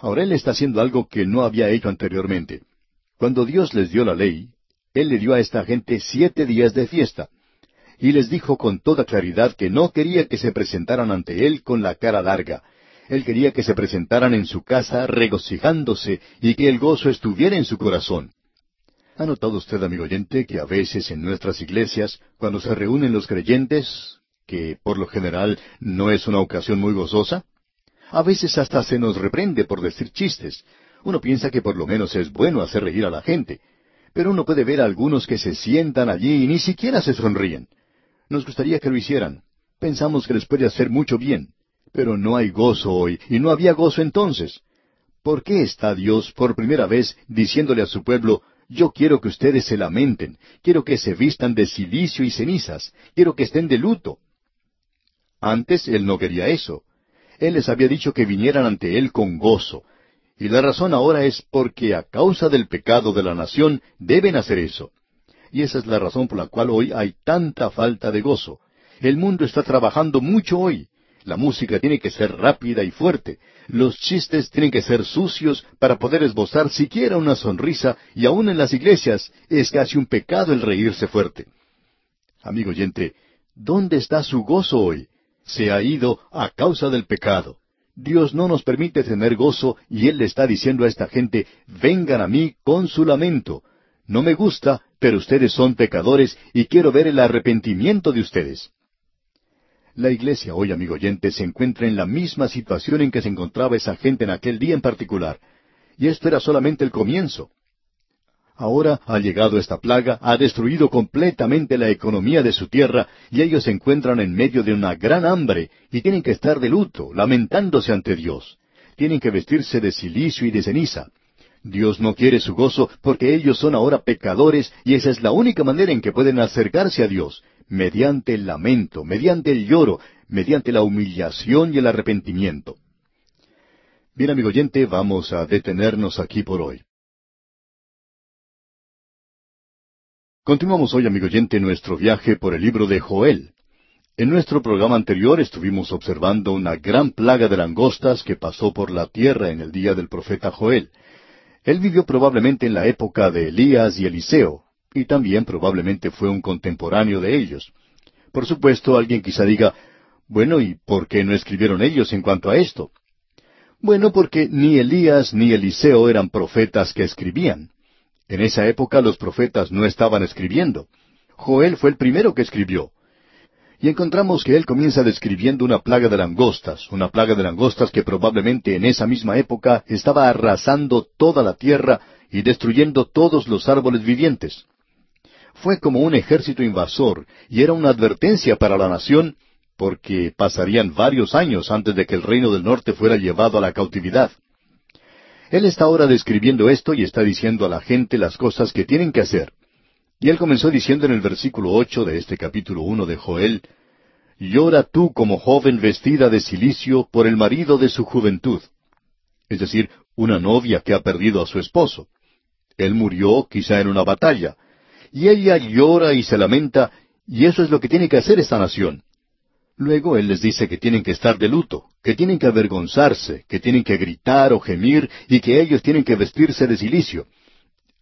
Ahora Él está haciendo algo que no había hecho anteriormente. Cuando Dios les dio la ley, Él le dio a esta gente siete días de fiesta. Y les dijo con toda claridad que no quería que se presentaran ante Él con la cara larga, él quería que se presentaran en su casa regocijándose y que el gozo estuviera en su corazón. ¿Ha notado usted, amigo oyente, que a veces en nuestras iglesias, cuando se reúnen los creyentes, que por lo general no es una ocasión muy gozosa? A veces hasta se nos reprende por decir chistes. Uno piensa que por lo menos es bueno hacer reír a la gente. Pero uno puede ver a algunos que se sientan allí y ni siquiera se sonríen. Nos gustaría que lo hicieran. Pensamos que les puede hacer mucho bien. Pero no hay gozo hoy, y no había gozo entonces. ¿Por qué está Dios por primera vez diciéndole a su pueblo, yo quiero que ustedes se lamenten, quiero que se vistan de silicio y cenizas, quiero que estén de luto? Antes Él no quería eso. Él les había dicho que vinieran ante Él con gozo. Y la razón ahora es porque a causa del pecado de la nación deben hacer eso. Y esa es la razón por la cual hoy hay tanta falta de gozo. El mundo está trabajando mucho hoy. La música tiene que ser rápida y fuerte. Los chistes tienen que ser sucios para poder esbozar siquiera una sonrisa y aun en las iglesias es casi un pecado el reírse fuerte. Amigo oyente, ¿dónde está su gozo hoy? Se ha ido a causa del pecado. Dios no nos permite tener gozo y Él le está diciendo a esta gente, vengan a mí con su lamento. No me gusta, pero ustedes son pecadores y quiero ver el arrepentimiento de ustedes. La iglesia hoy, amigo oyente, se encuentra en la misma situación en que se encontraba esa gente en aquel día en particular. Y esto era solamente el comienzo. Ahora ha llegado esta plaga, ha destruido completamente la economía de su tierra, y ellos se encuentran en medio de una gran hambre, y tienen que estar de luto, lamentándose ante Dios. Tienen que vestirse de silicio y de ceniza. Dios no quiere su gozo porque ellos son ahora pecadores y esa es la única manera en que pueden acercarse a Dios, mediante el lamento, mediante el lloro, mediante la humillación y el arrepentimiento. Bien, amigo oyente, vamos a detenernos aquí por hoy. Continuamos hoy, amigo oyente, nuestro viaje por el libro de Joel. En nuestro programa anterior estuvimos observando una gran plaga de langostas que pasó por la tierra en el día del profeta Joel. Él vivió probablemente en la época de Elías y Eliseo, y también probablemente fue un contemporáneo de ellos. Por supuesto, alguien quizá diga, bueno, ¿y por qué no escribieron ellos en cuanto a esto? Bueno, porque ni Elías ni Eliseo eran profetas que escribían. En esa época los profetas no estaban escribiendo. Joel fue el primero que escribió. Y encontramos que él comienza describiendo una plaga de langostas, una plaga de langostas que probablemente en esa misma época estaba arrasando toda la tierra y destruyendo todos los árboles vivientes fue como un ejército invasor y era una advertencia para la nación porque pasarían varios años antes de que el reino del norte fuera llevado a la cautividad. Él está ahora describiendo esto y está diciendo a la gente las cosas que tienen que hacer. Y él comenzó diciendo en el versículo ocho de este capítulo uno de Joel, Llora tú como joven vestida de silicio por el marido de su juventud. Es decir, una novia que ha perdido a su esposo. Él murió quizá en una batalla. Y ella llora y se lamenta, y eso es lo que tiene que hacer esta nación. Luego Él les dice que tienen que estar de luto, que tienen que avergonzarse, que tienen que gritar o gemir y que ellos tienen que vestirse de silicio.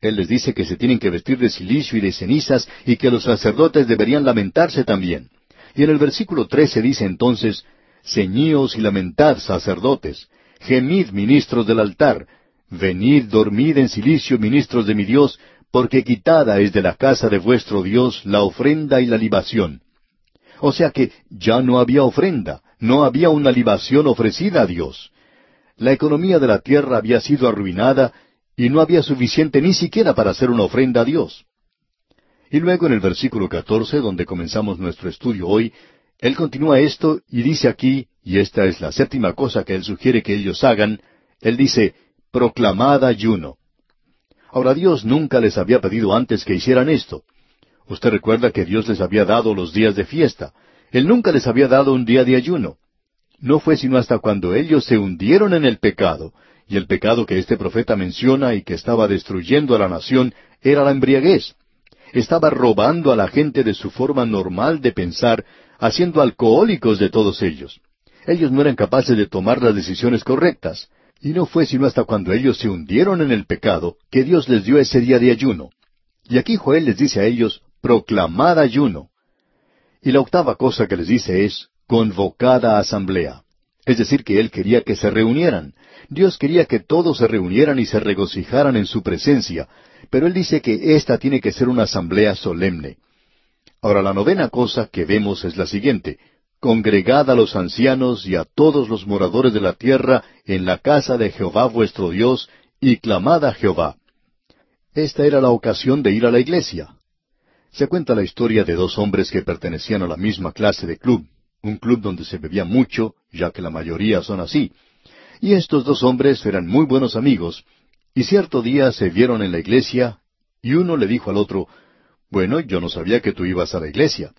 Él les dice que se tienen que vestir de silicio y de cenizas y que los sacerdotes deberían lamentarse también. Y en el versículo trece dice entonces, Ceñíos y lamentad, sacerdotes, gemid, ministros del altar, venid, dormid en silicio, ministros de mi Dios, porque quitada es de la casa de vuestro Dios la ofrenda y la libación. O sea que ya no había ofrenda, no había una libación ofrecida a Dios. La economía de la tierra había sido arruinada y no había suficiente ni siquiera para hacer una ofrenda a Dios. Y luego en el versículo catorce, donde comenzamos nuestro estudio hoy, él continúa esto y dice aquí, y esta es la séptima cosa que él sugiere que ellos hagan, él dice, proclamad ayuno. Ahora Dios nunca les había pedido antes que hicieran esto. Usted recuerda que Dios les había dado los días de fiesta. Él nunca les había dado un día de ayuno. No fue sino hasta cuando ellos se hundieron en el pecado, y el pecado que este profeta menciona y que estaba destruyendo a la nación era la embriaguez. Estaba robando a la gente de su forma normal de pensar, haciendo alcohólicos de todos ellos. Ellos no eran capaces de tomar las decisiones correctas. Y no fue sino hasta cuando ellos se hundieron en el pecado que Dios les dio ese día de ayuno. Y aquí Joel les dice a ellos, proclamad ayuno. Y la octava cosa que les dice es, convocada asamblea. Es decir, que él quería que se reunieran. Dios quería que todos se reunieran y se regocijaran en su presencia, pero él dice que esta tiene que ser una asamblea solemne. Ahora la novena cosa que vemos es la siguiente, congregad a los ancianos y a todos los moradores de la tierra en la casa de Jehová vuestro Dios, y clamad a Jehová. Esta era la ocasión de ir a la iglesia. Se cuenta la historia de dos hombres que pertenecían a la misma clase de club, un club donde se bebía mucho, ya que la mayoría son así. Y estos dos hombres eran muy buenos amigos, y cierto día se vieron en la iglesia, y uno le dijo al otro, Bueno, yo no sabía que tú ibas a la iglesia.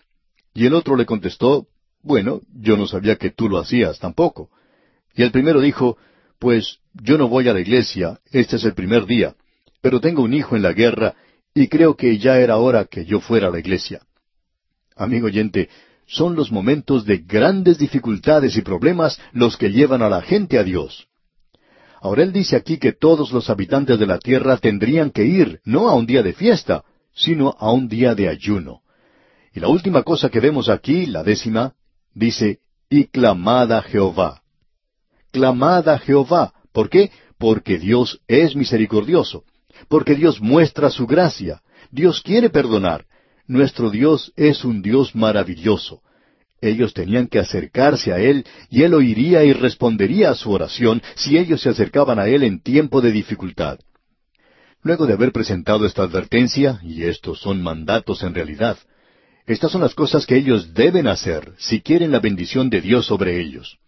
Y el otro le contestó, Bueno, yo no sabía que tú lo hacías tampoco. Y el primero dijo, Pues yo no voy a la iglesia, este es el primer día, pero tengo un hijo en la guerra, y creo que ya era hora que yo fuera a la iglesia. Amigo oyente, son los momentos de grandes dificultades y problemas los que llevan a la gente a Dios. Ahora él dice aquí que todos los habitantes de la tierra tendrían que ir no a un día de fiesta, sino a un día de ayuno. Y la última cosa que vemos aquí, la décima, dice, y clamad a Jehová. Clamad a Jehová. ¿Por qué? Porque Dios es misericordioso porque Dios muestra su gracia. Dios quiere perdonar. Nuestro Dios es un Dios maravilloso. Ellos tenían que acercarse a Él y Él oiría y respondería a su oración si ellos se acercaban a Él en tiempo de dificultad. Luego de haber presentado esta advertencia, y estos son mandatos en realidad, estas son las cosas que ellos deben hacer si quieren la bendición de Dios sobre ellos.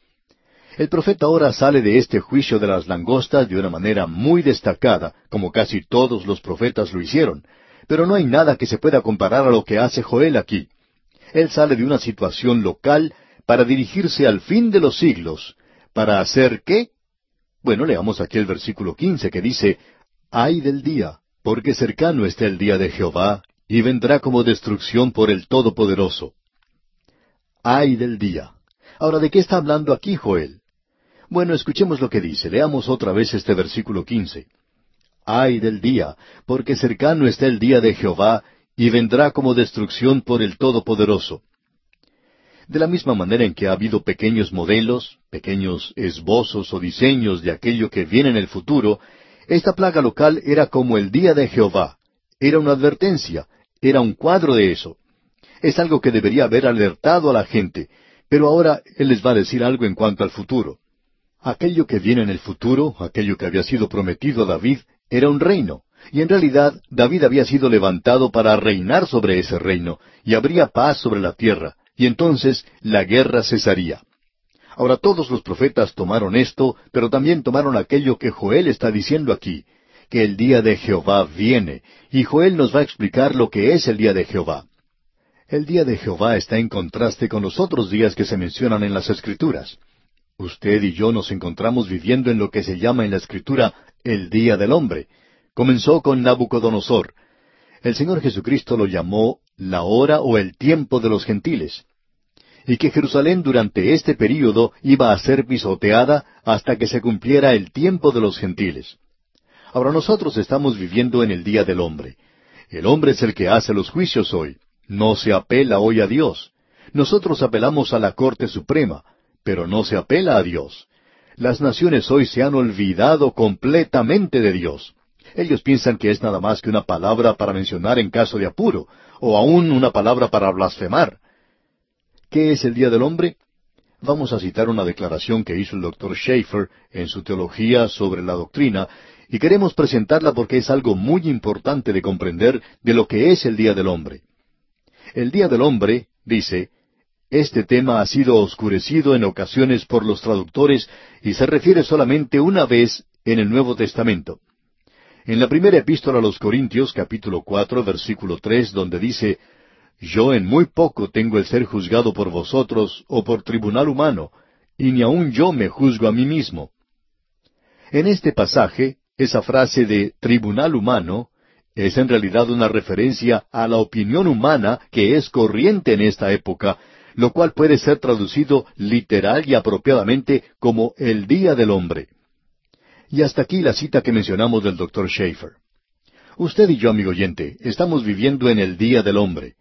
El profeta ahora sale de este juicio de las langostas de una manera muy destacada, como casi todos los profetas lo hicieron, pero no hay nada que se pueda comparar a lo que hace Joel aquí. Él sale de una situación local para dirigirse al fin de los siglos. ¿Para hacer qué? Bueno, leamos aquí el versículo quince que dice, Ay del día, porque cercano está el día de Jehová, y vendrá como destrucción por el Todopoderoso. Ay del día. Ahora, ¿de qué está hablando aquí Joel? Bueno, escuchemos lo que dice. Leamos otra vez este versículo quince. Ay del día, porque cercano está el día de Jehová, y vendrá como destrucción por el Todopoderoso. De la misma manera en que ha habido pequeños modelos, pequeños esbozos o diseños de aquello que viene en el futuro, esta plaga local era como el día de Jehová. Era una advertencia, era un cuadro de eso. Es algo que debería haber alertado a la gente, pero ahora Él les va a decir algo en cuanto al futuro. Aquello que viene en el futuro, aquello que había sido prometido a David, era un reino, y en realidad David había sido levantado para reinar sobre ese reino, y habría paz sobre la tierra, y entonces la guerra cesaría. Ahora todos los profetas tomaron esto, pero también tomaron aquello que Joel está diciendo aquí, que el día de Jehová viene, y Joel nos va a explicar lo que es el día de Jehová. El día de Jehová está en contraste con los otros días que se mencionan en las Escrituras. Usted y yo nos encontramos viviendo en lo que se llama en la Escritura el Día del Hombre. comenzó con Nabucodonosor. El Señor Jesucristo lo llamó la hora o el tiempo de los gentiles. Y que Jerusalén durante este período iba a ser pisoteada hasta que se cumpliera el tiempo de los gentiles. Ahora nosotros estamos viviendo en el día del hombre. El hombre es el que hace los juicios hoy. No se apela hoy a Dios. Nosotros apelamos a la Corte Suprema, pero no se apela a Dios. Las naciones hoy se han olvidado completamente de Dios. Ellos piensan que es nada más que una palabra para mencionar en caso de apuro, o aún una palabra para blasfemar. ¿Qué es el Día del Hombre? Vamos a citar una declaración que hizo el doctor Schaeffer en su teología sobre la doctrina, y queremos presentarla porque es algo muy importante de comprender de lo que es el Día del Hombre. El Día del Hombre, dice, este tema ha sido oscurecido en ocasiones por los traductores y se refiere solamente una vez en el Nuevo Testamento. En la primera epístola a los Corintios, capítulo cuatro, versículo tres, donde dice, Yo en muy poco tengo el ser juzgado por vosotros o por tribunal humano, y ni aun yo me juzgo a mí mismo. En este pasaje, esa frase de tribunal humano es en realidad una referencia a la opinión humana que es corriente en esta época, lo cual puede ser traducido literal y apropiadamente como el día del hombre. Y hasta aquí la cita que mencionamos del doctor Schaeffer. Usted y yo, amigo oyente, estamos viviendo en el día del hombre.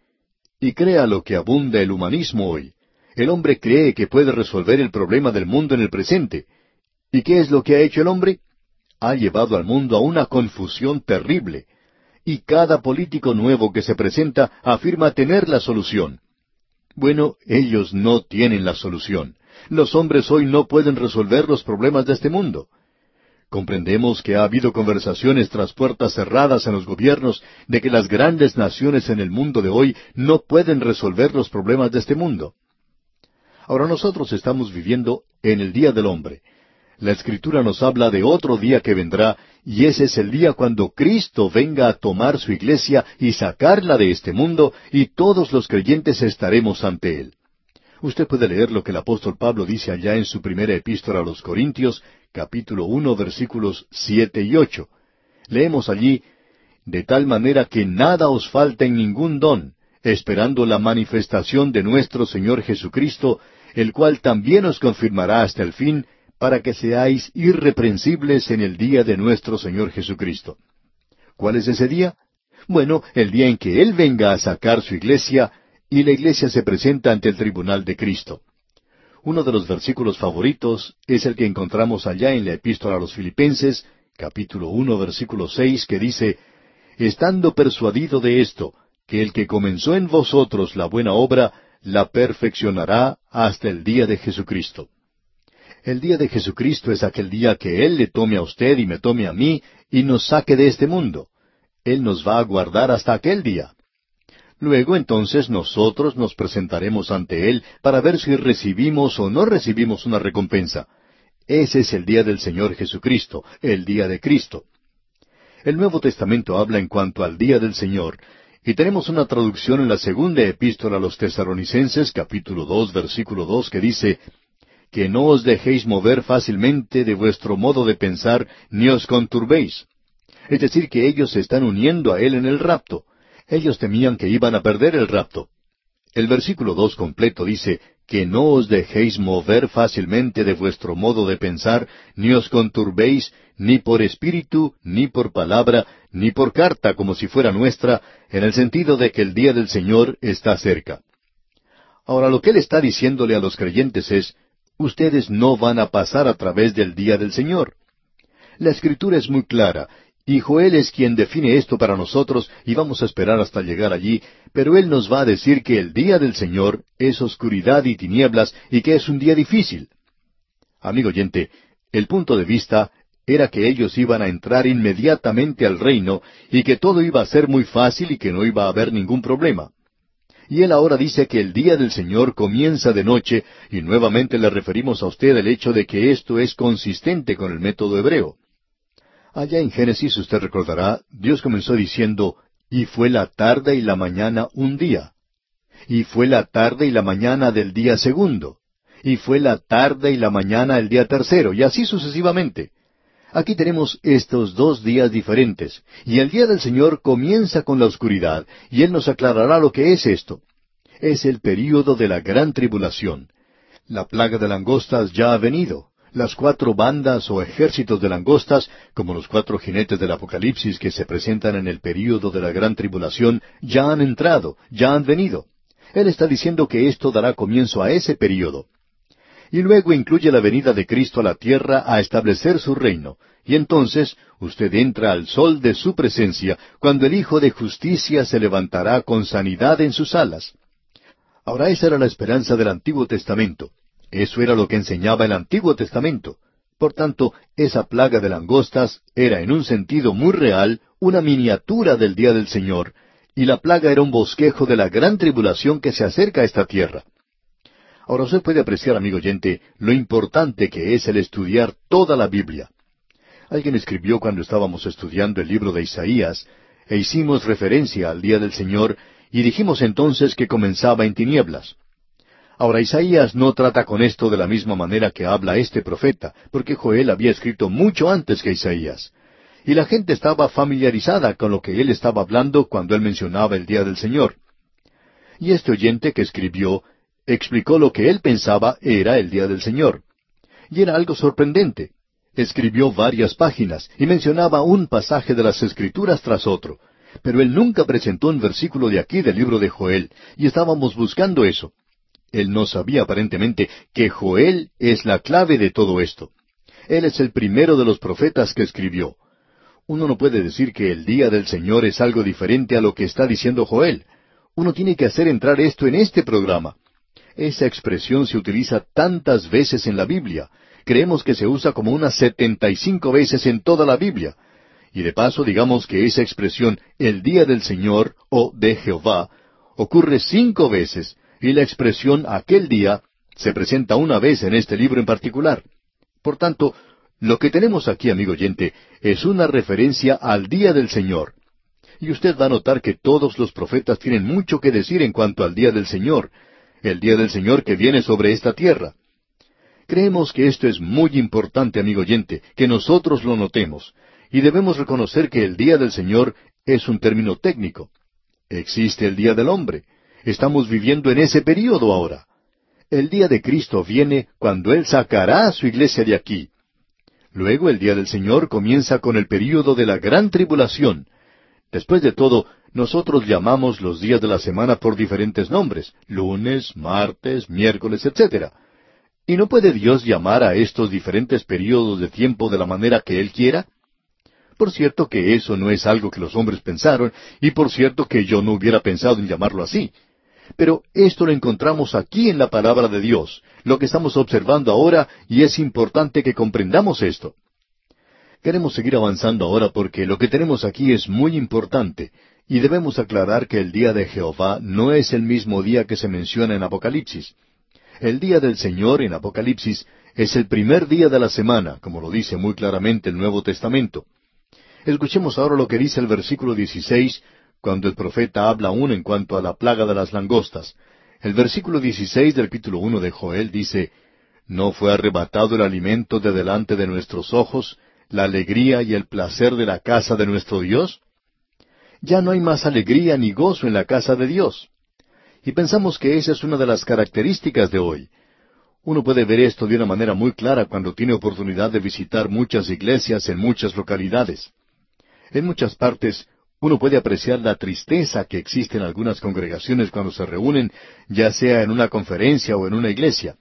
Y crea lo que abunda el humanismo hoy. El hombre cree que puede resolver el problema del mundo en el presente. ¿Y qué es lo que ha hecho el hombre? Ha llevado al mundo a una confusión terrible, y cada político nuevo que se presenta afirma tener la solución. Bueno, ellos no tienen la solución. Los hombres hoy no pueden resolver los problemas de este mundo. Comprendemos que ha habido conversaciones tras puertas cerradas en los gobiernos de que las grandes naciones en el mundo de hoy no pueden resolver los problemas de este mundo. Ahora nosotros estamos viviendo en el Día del Hombre, la Escritura nos habla de otro día que vendrá, y ese es el día cuando Cristo venga a tomar su iglesia y sacarla de este mundo, y todos los creyentes estaremos ante Él. Usted puede leer lo que el apóstol Pablo dice allá en su primera epístola a los Corintios, capítulo uno, versículos siete y ocho. Leemos allí, de tal manera que nada os falta en ningún don, esperando la manifestación de nuestro Señor Jesucristo, el cual también os confirmará hasta el fin, para que seáis irreprensibles en el día de nuestro Señor Jesucristo. ¿Cuál es ese día? Bueno, el día en que Él venga a sacar su iglesia y la iglesia se presenta ante el tribunal de Cristo. Uno de los versículos favoritos es el que encontramos allá en la epístola a los Filipenses, capítulo uno, versículo seis, que dice, Estando persuadido de esto, que el que comenzó en vosotros la buena obra, la perfeccionará hasta el día de Jesucristo. El día de Jesucristo es aquel día que Él le tome a usted y me tome a mí y nos saque de este mundo. Él nos va a guardar hasta aquel día. Luego entonces nosotros nos presentaremos ante Él para ver si recibimos o no recibimos una recompensa. Ese es el día del Señor Jesucristo, el día de Cristo. El Nuevo Testamento habla en cuanto al día del Señor, y tenemos una traducción en la segunda epístola a los tesaronicenses, capítulo dos, versículo dos, que dice, que no os dejéis mover fácilmente de vuestro modo de pensar, ni os conturbéis. Es decir, que ellos se están uniendo a Él en el rapto. Ellos temían que iban a perder el rapto. El versículo dos completo dice, que no os dejéis mover fácilmente de vuestro modo de pensar, ni os conturbéis, ni por espíritu, ni por palabra, ni por carta como si fuera nuestra, en el sentido de que el día del Señor está cerca. Ahora lo que él está diciéndole a los creyentes es, ustedes no van a pasar a través del día del Señor. La escritura es muy clara, y Joel es quien define esto para nosotros, y vamos a esperar hasta llegar allí, pero él nos va a decir que el día del Señor es oscuridad y tinieblas, y que es un día difícil. Amigo oyente, el punto de vista era que ellos iban a entrar inmediatamente al reino, y que todo iba a ser muy fácil y que no iba a haber ningún problema. Y él ahora dice que el día del Señor comienza de noche, y nuevamente le referimos a usted el hecho de que esto es consistente con el método hebreo. Allá en Génesis usted recordará, Dios comenzó diciendo, y fue la tarde y la mañana un día. Y fue la tarde y la mañana del día segundo. Y fue la tarde y la mañana el día tercero, y así sucesivamente. Aquí tenemos estos dos días diferentes, y el día del Señor comienza con la oscuridad, y Él nos aclarará lo que es esto. Es el período de la gran tribulación. La plaga de langostas ya ha venido. Las cuatro bandas o ejércitos de langostas, como los cuatro jinetes del Apocalipsis que se presentan en el período de la gran tribulación, ya han entrado, ya han venido. Él está diciendo que esto dará comienzo a ese período y luego incluye la venida de Cristo a la tierra a establecer su reino. Y entonces usted entra al sol de su presencia, cuando el Hijo de Justicia se levantará con sanidad en sus alas. Ahora esa era la esperanza del Antiguo Testamento. Eso era lo que enseñaba el Antiguo Testamento. Por tanto, esa plaga de langostas era en un sentido muy real una miniatura del día del Señor, y la plaga era un bosquejo de la gran tribulación que se acerca a esta tierra. Ahora usted puede apreciar, amigo oyente, lo importante que es el estudiar toda la Biblia. Alguien escribió cuando estábamos estudiando el libro de Isaías, e hicimos referencia al día del Señor, y dijimos entonces que comenzaba en tinieblas. Ahora Isaías no trata con esto de la misma manera que habla este profeta, porque Joel había escrito mucho antes que Isaías. Y la gente estaba familiarizada con lo que él estaba hablando cuando él mencionaba el día del Señor. Y este oyente que escribió explicó lo que él pensaba era el día del Señor. Y era algo sorprendente. Escribió varias páginas y mencionaba un pasaje de las Escrituras tras otro. Pero él nunca presentó un versículo de aquí del libro de Joel, y estábamos buscando eso. Él no sabía aparentemente que Joel es la clave de todo esto. Él es el primero de los profetas que escribió. Uno no puede decir que el día del Señor es algo diferente a lo que está diciendo Joel. Uno tiene que hacer entrar esto en este programa. Esa expresión se utiliza tantas veces en la Biblia. Creemos que se usa como unas setenta y cinco veces en toda la Biblia. Y de paso digamos que esa expresión el día del Señor o de Jehová ocurre cinco veces y la expresión aquel día se presenta una vez en este libro en particular. Por tanto, lo que tenemos aquí, amigo oyente, es una referencia al día del Señor. Y usted va a notar que todos los profetas tienen mucho que decir en cuanto al día del Señor, el día del Señor que viene sobre esta tierra. Creemos que esto es muy importante, amigo oyente, que nosotros lo notemos, y debemos reconocer que el día del Señor es un término técnico. Existe el día del hombre. Estamos viviendo en ese período ahora. El día de Cristo viene cuando Él sacará a su iglesia de aquí. Luego el día del Señor comienza con el período de la gran tribulación. Después de todo, nosotros llamamos los días de la semana por diferentes nombres, lunes, martes, miércoles, etc. ¿Y no puede Dios llamar a estos diferentes periodos de tiempo de la manera que Él quiera? Por cierto que eso no es algo que los hombres pensaron, y por cierto que yo no hubiera pensado en llamarlo así. Pero esto lo encontramos aquí en la palabra de Dios, lo que estamos observando ahora, y es importante que comprendamos esto. Queremos seguir avanzando ahora porque lo que tenemos aquí es muy importante, y debemos aclarar que el día de Jehová no es el mismo día que se menciona en Apocalipsis. El día del Señor en Apocalipsis es el primer día de la semana, como lo dice muy claramente el Nuevo Testamento. Escuchemos ahora lo que dice el versículo 16, cuando el profeta habla aún en cuanto a la plaga de las langostas. El versículo 16 del capítulo 1 de Joel dice, ¿No fue arrebatado el alimento de delante de nuestros ojos, la alegría y el placer de la casa de nuestro Dios? Ya no hay más alegría ni gozo en la casa de Dios. Y pensamos que esa es una de las características de hoy. Uno puede ver esto de una manera muy clara cuando tiene oportunidad de visitar muchas iglesias en muchas localidades. En muchas partes uno puede apreciar la tristeza que existe en algunas congregaciones cuando se reúnen, ya sea en una conferencia o en una iglesia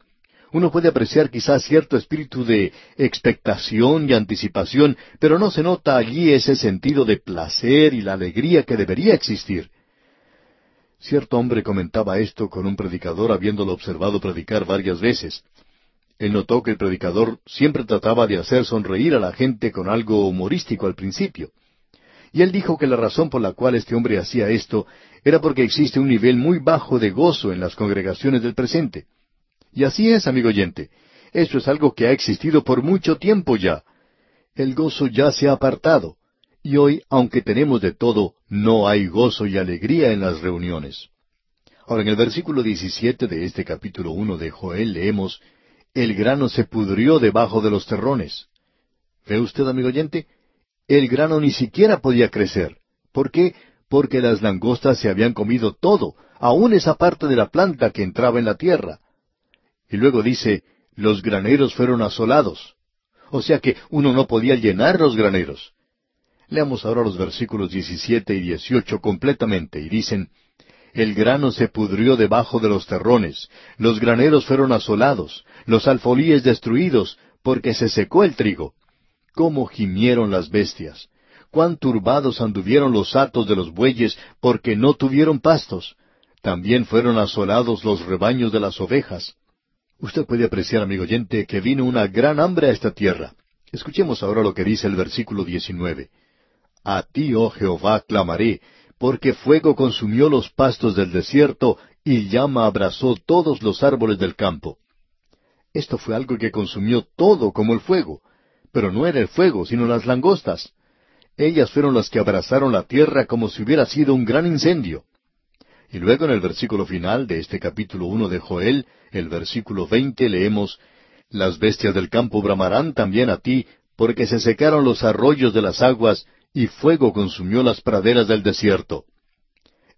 uno puede apreciar quizás cierto espíritu de expectación y anticipación, pero no se nota allí ese sentido de placer y la alegría que debería existir. Cierto hombre comentaba esto con un predicador habiéndolo observado predicar varias veces. Él notó que el predicador siempre trataba de hacer sonreír a la gente con algo humorístico al principio. Y él dijo que la razón por la cual este hombre hacía esto era porque existe un nivel muy bajo de gozo en las congregaciones del presente. Y así es, amigo oyente. Eso es algo que ha existido por mucho tiempo ya. El gozo ya se ha apartado. Y hoy, aunque tenemos de todo, no hay gozo y alegría en las reuniones. Ahora, en el versículo 17 de este capítulo 1 de Joel leemos, El grano se pudrió debajo de los terrones. ¿Ve usted, amigo oyente? El grano ni siquiera podía crecer. ¿Por qué? Porque las langostas se habían comido todo, aun esa parte de la planta que entraba en la tierra. Y luego dice, los graneros fueron asolados. O sea que uno no podía llenar los graneros. Leamos ahora los versículos 17 y 18 completamente y dicen, El grano se pudrió debajo de los terrones, los graneros fueron asolados, los alfolíes destruidos, porque se secó el trigo. ¿Cómo gimieron las bestias? Cuán turbados anduvieron los atos de los bueyes, porque no tuvieron pastos. También fueron asolados los rebaños de las ovejas. Usted puede apreciar, amigo oyente, que vino una gran hambre a esta tierra. Escuchemos ahora lo que dice el versículo 19. A ti, oh Jehová, clamaré, porque fuego consumió los pastos del desierto y llama abrazó todos los árboles del campo. Esto fue algo que consumió todo como el fuego, pero no era el fuego, sino las langostas. Ellas fueron las que abrazaron la tierra como si hubiera sido un gran incendio. Y luego en el versículo final de este capítulo uno de Joel, el versículo veinte, leemos Las bestias del campo bramarán también a ti, porque se secaron los arroyos de las aguas, y fuego consumió las praderas del desierto.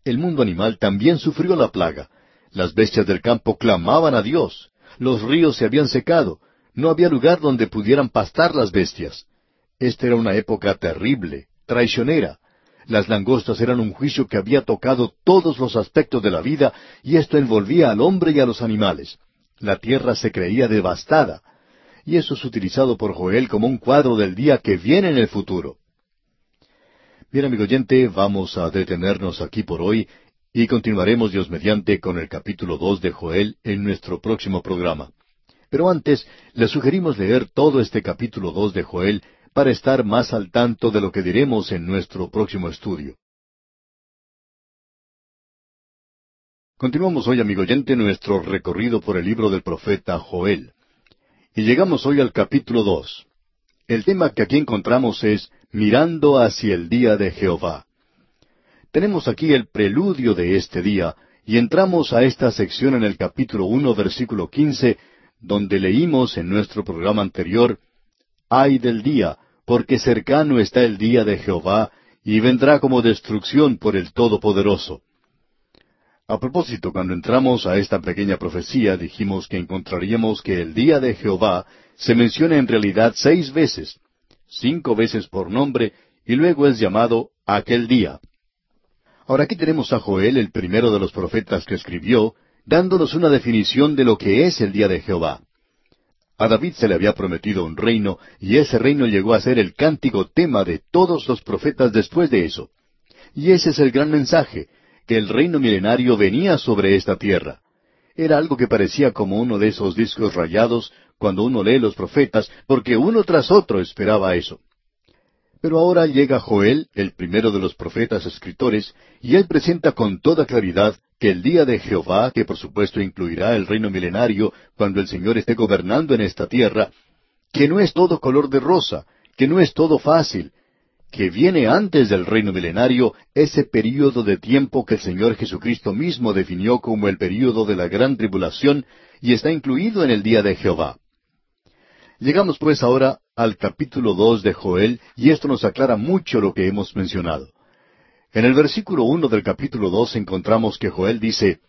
El mundo animal también sufrió la plaga. Las bestias del campo clamaban a Dios. Los ríos se habían secado. No había lugar donde pudieran pastar las bestias. Esta era una época terrible, traicionera. Las langostas eran un juicio que había tocado todos los aspectos de la vida y esto envolvía al hombre y a los animales. La tierra se creía devastada. Y eso es utilizado por Joel como un cuadro del día que viene en el futuro. Bien, amigo oyente, vamos a detenernos aquí por hoy y continuaremos Dios mediante con el capítulo dos de Joel en nuestro próximo programa. Pero antes, le sugerimos leer todo este capítulo dos de Joel para estar más al tanto de lo que diremos en nuestro próximo estudio. Continuamos hoy, amigo oyente, nuestro recorrido por el libro del profeta Joel. Y llegamos hoy al capítulo dos. El tema que aquí encontramos es mirando hacia el día de Jehová. Tenemos aquí el preludio de este día, y entramos a esta sección en el capítulo uno, versículo quince, donde leímos en nuestro programa anterior, Ay del día, porque cercano está el día de Jehová, y vendrá como destrucción por el Todopoderoso. A propósito, cuando entramos a esta pequeña profecía, dijimos que encontraríamos que el día de Jehová se menciona en realidad seis veces, cinco veces por nombre, y luego es llamado aquel día. Ahora aquí tenemos a Joel, el primero de los profetas que escribió, dándonos una definición de lo que es el día de Jehová. A David se le había prometido un reino, y ese reino llegó a ser el cántico tema de todos los profetas después de eso. Y ese es el gran mensaje, que el reino milenario venía sobre esta tierra. Era algo que parecía como uno de esos discos rayados cuando uno lee los profetas, porque uno tras otro esperaba eso. Pero ahora llega Joel, el primero de los profetas escritores, y él presenta con toda claridad que el día de Jehová, que por supuesto incluirá el reino milenario cuando el Señor esté gobernando en esta tierra, que no es todo color de rosa, que no es todo fácil, que viene antes del reino milenario ese período de tiempo que el Señor Jesucristo mismo definió como el período de la gran tribulación y está incluido en el día de Jehová. Llegamos pues ahora al capítulo dos de Joel y esto nos aclara mucho lo que hemos mencionado. En el versículo uno del capítulo dos encontramos que Joel dice,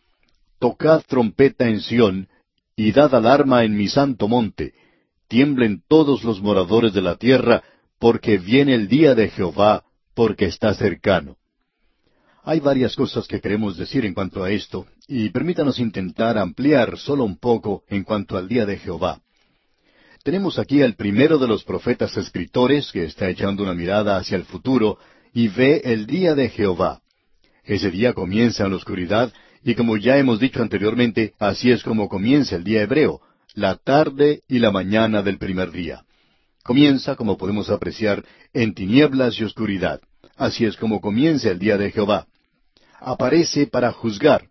Tocad trompeta en Sión, y dad alarma en mi santo monte, tiemblen todos los moradores de la tierra, porque viene el día de Jehová, porque está cercano. Hay varias cosas que queremos decir en cuanto a esto, y permítanos intentar ampliar solo un poco en cuanto al día de Jehová. Tenemos aquí al primero de los profetas escritores que está echando una mirada hacia el futuro y ve el día de Jehová. Ese día comienza en la oscuridad y como ya hemos dicho anteriormente, así es como comienza el día hebreo, la tarde y la mañana del primer día. Comienza, como podemos apreciar, en tinieblas y oscuridad. Así es como comienza el día de Jehová. Aparece para juzgar.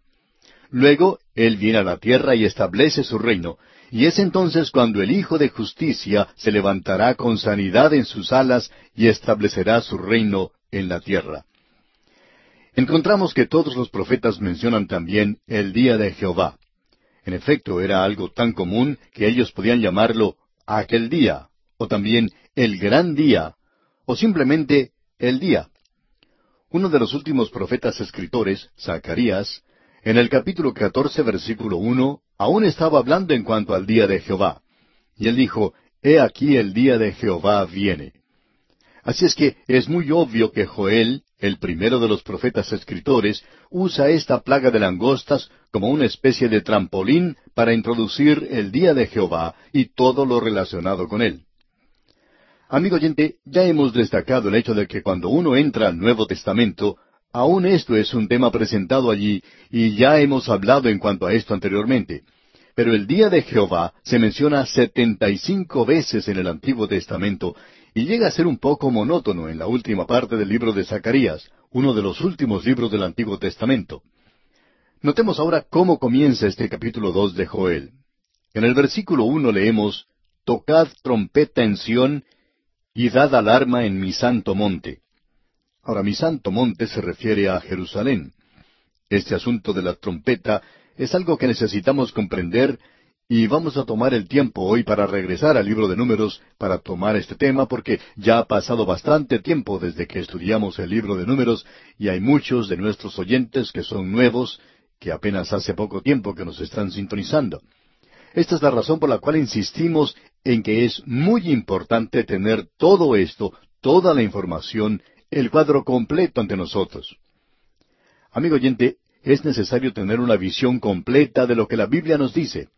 Luego, Él viene a la tierra y establece su reino, y es entonces cuando el Hijo de Justicia se levantará con sanidad en sus alas y establecerá su reino en la tierra. Encontramos que todos los profetas mencionan también el día de Jehová. En efecto, era algo tan común que ellos podían llamarlo aquel día, o también el gran día o simplemente el día. Uno de los últimos profetas escritores, Zacarías, en el capítulo catorce, versículo uno, aún estaba hablando en cuanto al día de Jehová. Y él dijo, He aquí el día de Jehová viene. Así es que es muy obvio que Joel, el primero de los profetas escritores, usa esta plaga de langostas como una especie de trampolín para introducir el día de Jehová y todo lo relacionado con él. Amigo oyente, ya hemos destacado el hecho de que cuando uno entra al Nuevo Testamento, aún esto es un tema presentado allí, y ya hemos hablado en cuanto a esto anteriormente. Pero el día de Jehová se menciona setenta y cinco veces en el Antiguo Testamento, y llega a ser un poco monótono en la última parte del libro de Zacarías, uno de los últimos libros del Antiguo Testamento. Notemos ahora cómo comienza este capítulo dos de Joel. En el versículo uno leemos Tocad trompeta en Sión y dad alarma en mi santo monte. Ahora, mi santo monte se refiere a Jerusalén. Este asunto de la trompeta es algo que necesitamos comprender y vamos a tomar el tiempo hoy para regresar al libro de números para tomar este tema porque ya ha pasado bastante tiempo desde que estudiamos el libro de números y hay muchos de nuestros oyentes que son nuevos, que apenas hace poco tiempo que nos están sintonizando. Esta es la razón por la cual insistimos en que es muy importante tener todo esto, toda la información, el cuadro completo ante nosotros. Amigo oyente, es necesario tener una visión completa de lo que la Biblia nos dice.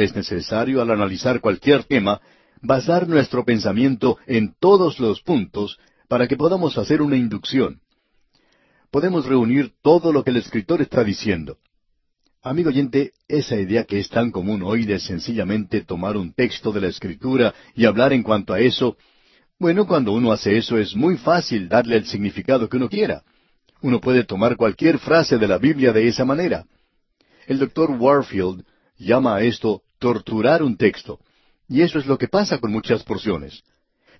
Es necesario, al analizar cualquier tema, basar nuestro pensamiento en todos los puntos para que podamos hacer una inducción. Podemos reunir todo lo que el escritor está diciendo. Amigo oyente, esa idea que es tan común hoy de sencillamente tomar un texto de la Escritura y hablar en cuanto a eso, bueno, cuando uno hace eso es muy fácil darle el significado que uno quiera. Uno puede tomar cualquier frase de la Biblia de esa manera. El doctor Warfield llama a esto torturar un texto, y eso es lo que pasa con muchas porciones.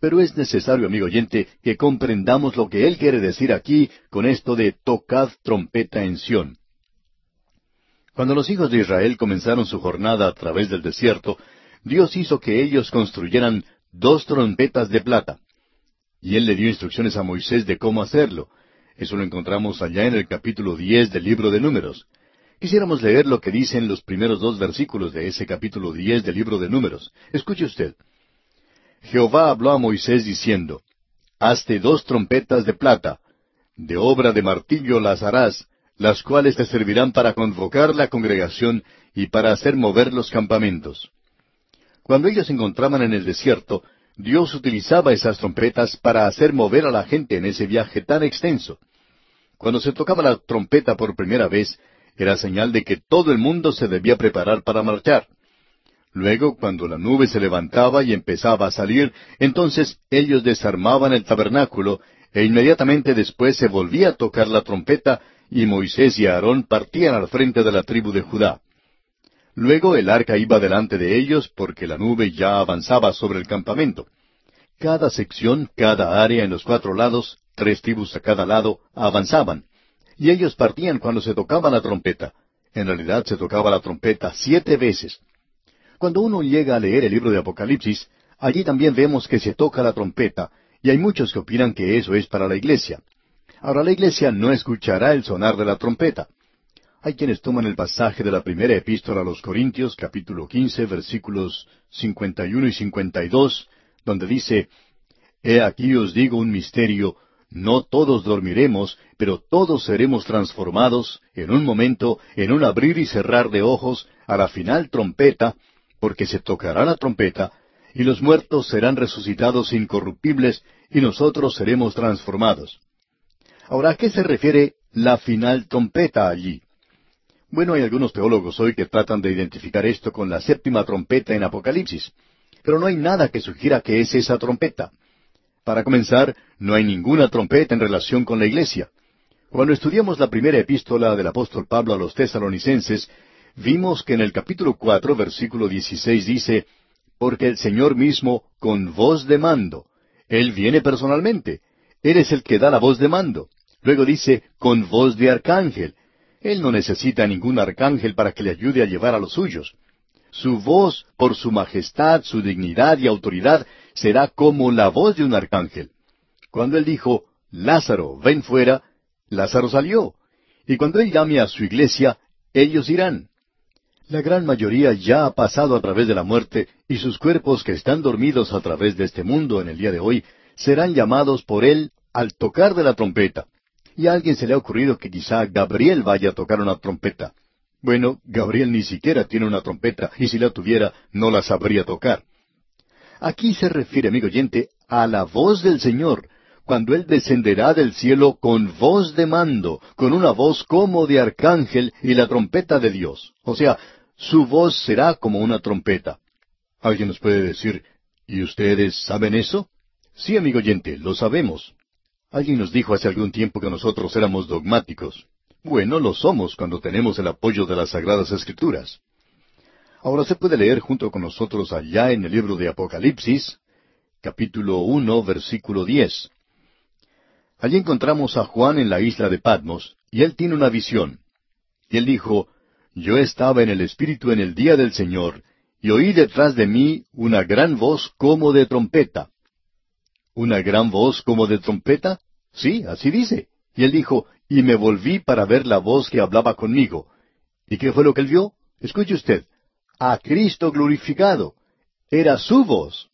Pero es necesario, amigo oyente, que comprendamos lo que él quiere decir aquí con esto de tocad trompeta en Sión. Cuando los hijos de Israel comenzaron su jornada a través del desierto, Dios hizo que ellos construyeran dos trompetas de plata. Y Él le dio instrucciones a Moisés de cómo hacerlo. Eso lo encontramos allá en el capítulo diez del libro de Números. Quisiéramos leer lo que dicen los primeros dos versículos de ese capítulo diez del libro de Números. Escuche usted. Jehová habló a Moisés diciendo, Hazte dos trompetas de plata, de obra de martillo las harás, las cuales te servirán para convocar la congregación y para hacer mover los campamentos. Cuando ellos se encontraban en el desierto, Dios utilizaba esas trompetas para hacer mover a la gente en ese viaje tan extenso. Cuando se tocaba la trompeta por primera vez, era señal de que todo el mundo se debía preparar para marchar. Luego, cuando la nube se levantaba y empezaba a salir, entonces ellos desarmaban el tabernáculo e inmediatamente después se volvía a tocar la trompeta y Moisés y Aarón partían al frente de la tribu de Judá. Luego el arca iba delante de ellos porque la nube ya avanzaba sobre el campamento. Cada sección, cada área en los cuatro lados, tres tribus a cada lado, avanzaban. Y ellos partían cuando se tocaba la trompeta. En realidad se tocaba la trompeta siete veces. Cuando uno llega a leer el libro de Apocalipsis, allí también vemos que se toca la trompeta, y hay muchos que opinan que eso es para la iglesia. Ahora la iglesia no escuchará el sonar de la trompeta. Hay quienes toman el pasaje de la primera epístola a los Corintios, capítulo quince, versículos cincuenta y uno y cincuenta y dos, donde dice, He aquí os digo un misterio, no todos dormiremos, pero todos seremos transformados en un momento, en un abrir y cerrar de ojos, a la final trompeta, porque se tocará la trompeta, y los muertos serán resucitados incorruptibles, y nosotros seremos transformados. Ahora, ¿a qué se refiere la final trompeta allí? Bueno, hay algunos teólogos hoy que tratan de identificar esto con la séptima trompeta en Apocalipsis, pero no hay nada que sugiera que es esa trompeta. Para comenzar, no hay ninguna trompeta en relación con la iglesia. Cuando estudiamos la primera epístola del apóstol Pablo a los tesalonicenses, vimos que en el capítulo cuatro, versículo dieciséis dice, Porque el Señor mismo, con voz de mando, Él viene personalmente, Él es el que da la voz de mando. Luego dice, con voz de arcángel. Él no necesita ningún arcángel para que le ayude a llevar a los suyos. Su voz, por su majestad, su dignidad y autoridad, será como la voz de un arcángel. Cuando él dijo, Lázaro, ven fuera, Lázaro salió. Y cuando él llame a su iglesia, ellos irán. La gran mayoría ya ha pasado a través de la muerte y sus cuerpos que están dormidos a través de este mundo en el día de hoy serán llamados por él al tocar de la trompeta. Y a alguien se le ha ocurrido que quizá Gabriel vaya a tocar una trompeta. Bueno, Gabriel ni siquiera tiene una trompeta y si la tuviera no la sabría tocar. Aquí se refiere, amigo oyente, a la voz del Señor, cuando Él descenderá del cielo con voz de mando, con una voz como de arcángel y la trompeta de Dios. O sea, su voz será como una trompeta. Alguien nos puede decir, ¿y ustedes saben eso? Sí, amigo oyente, lo sabemos. Alguien nos dijo hace algún tiempo que nosotros éramos dogmáticos. Bueno, lo somos cuando tenemos el apoyo de las Sagradas Escrituras. Ahora se puede leer junto con nosotros allá en el libro de Apocalipsis, capítulo uno, versículo diez. Allí encontramos a Juan en la isla de Patmos, y él tiene una visión. Y él dijo, Yo estaba en el Espíritu en el día del Señor, y oí detrás de mí una gran voz como de trompeta. ¿Una gran voz como de trompeta? Sí, así dice. Y él dijo, y me volví para ver la voz que hablaba conmigo. ¿Y qué fue lo que él vio? Escuche usted, a Cristo glorificado. Era su voz.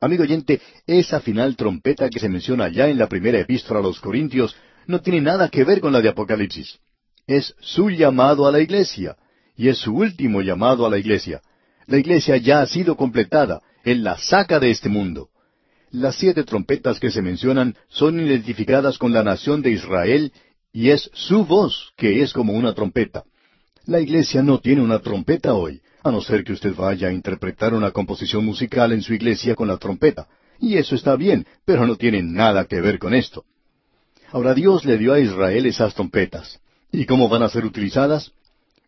Amigo oyente, esa final trompeta que se menciona ya en la primera epístola a los Corintios no tiene nada que ver con la de Apocalipsis. Es su llamado a la iglesia, y es su último llamado a la iglesia. La iglesia ya ha sido completada, Él la saca de este mundo. Las siete trompetas que se mencionan son identificadas con la nación de Israel, y es su voz que es como una trompeta. La iglesia no tiene una trompeta hoy, a no ser que usted vaya a interpretar una composición musical en su iglesia con la trompeta. Y eso está bien, pero no tiene nada que ver con esto. Ahora Dios le dio a Israel esas trompetas. ¿Y cómo van a ser utilizadas?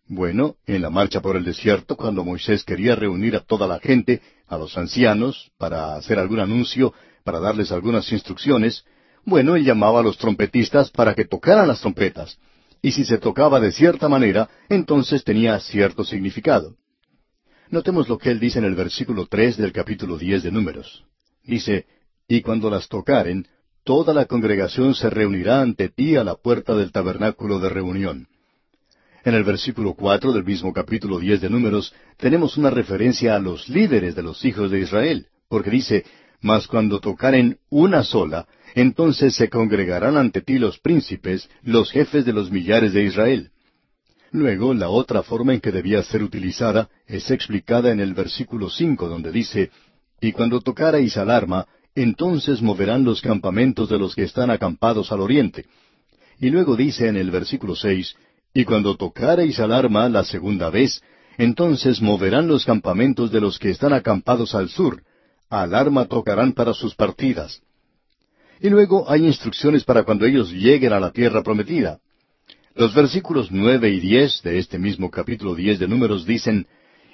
Bueno, en la marcha por el desierto, cuando Moisés quería reunir a toda la gente, a los ancianos, para hacer algún anuncio, para darles algunas instrucciones, bueno, él llamaba a los trompetistas para que tocaran las trompetas. Y si se tocaba de cierta manera, entonces tenía cierto significado. Notemos lo que él dice en el versículo tres del capítulo diez de Números. Dice, Y cuando las tocaren, toda la congregación se reunirá ante ti a la puerta del tabernáculo de reunión. En el versículo cuatro del mismo capítulo diez de Números tenemos una referencia a los líderes de los hijos de Israel, porque dice, Mas cuando tocaren una sola, entonces se congregarán ante ti los príncipes, los jefes de los millares de Israel. Luego, la otra forma en que debía ser utilizada es explicada en el versículo cinco, donde dice, Y cuando tocarais alarma, entonces moverán los campamentos de los que están acampados al oriente. Y luego dice en el versículo seis, Y cuando tocareis alarma la segunda vez, entonces moverán los campamentos de los que están acampados al sur. Alarma tocarán para sus partidas. Y luego hay instrucciones para cuando ellos lleguen a la tierra prometida. Los versículos nueve y diez de este mismo capítulo diez de Números dicen,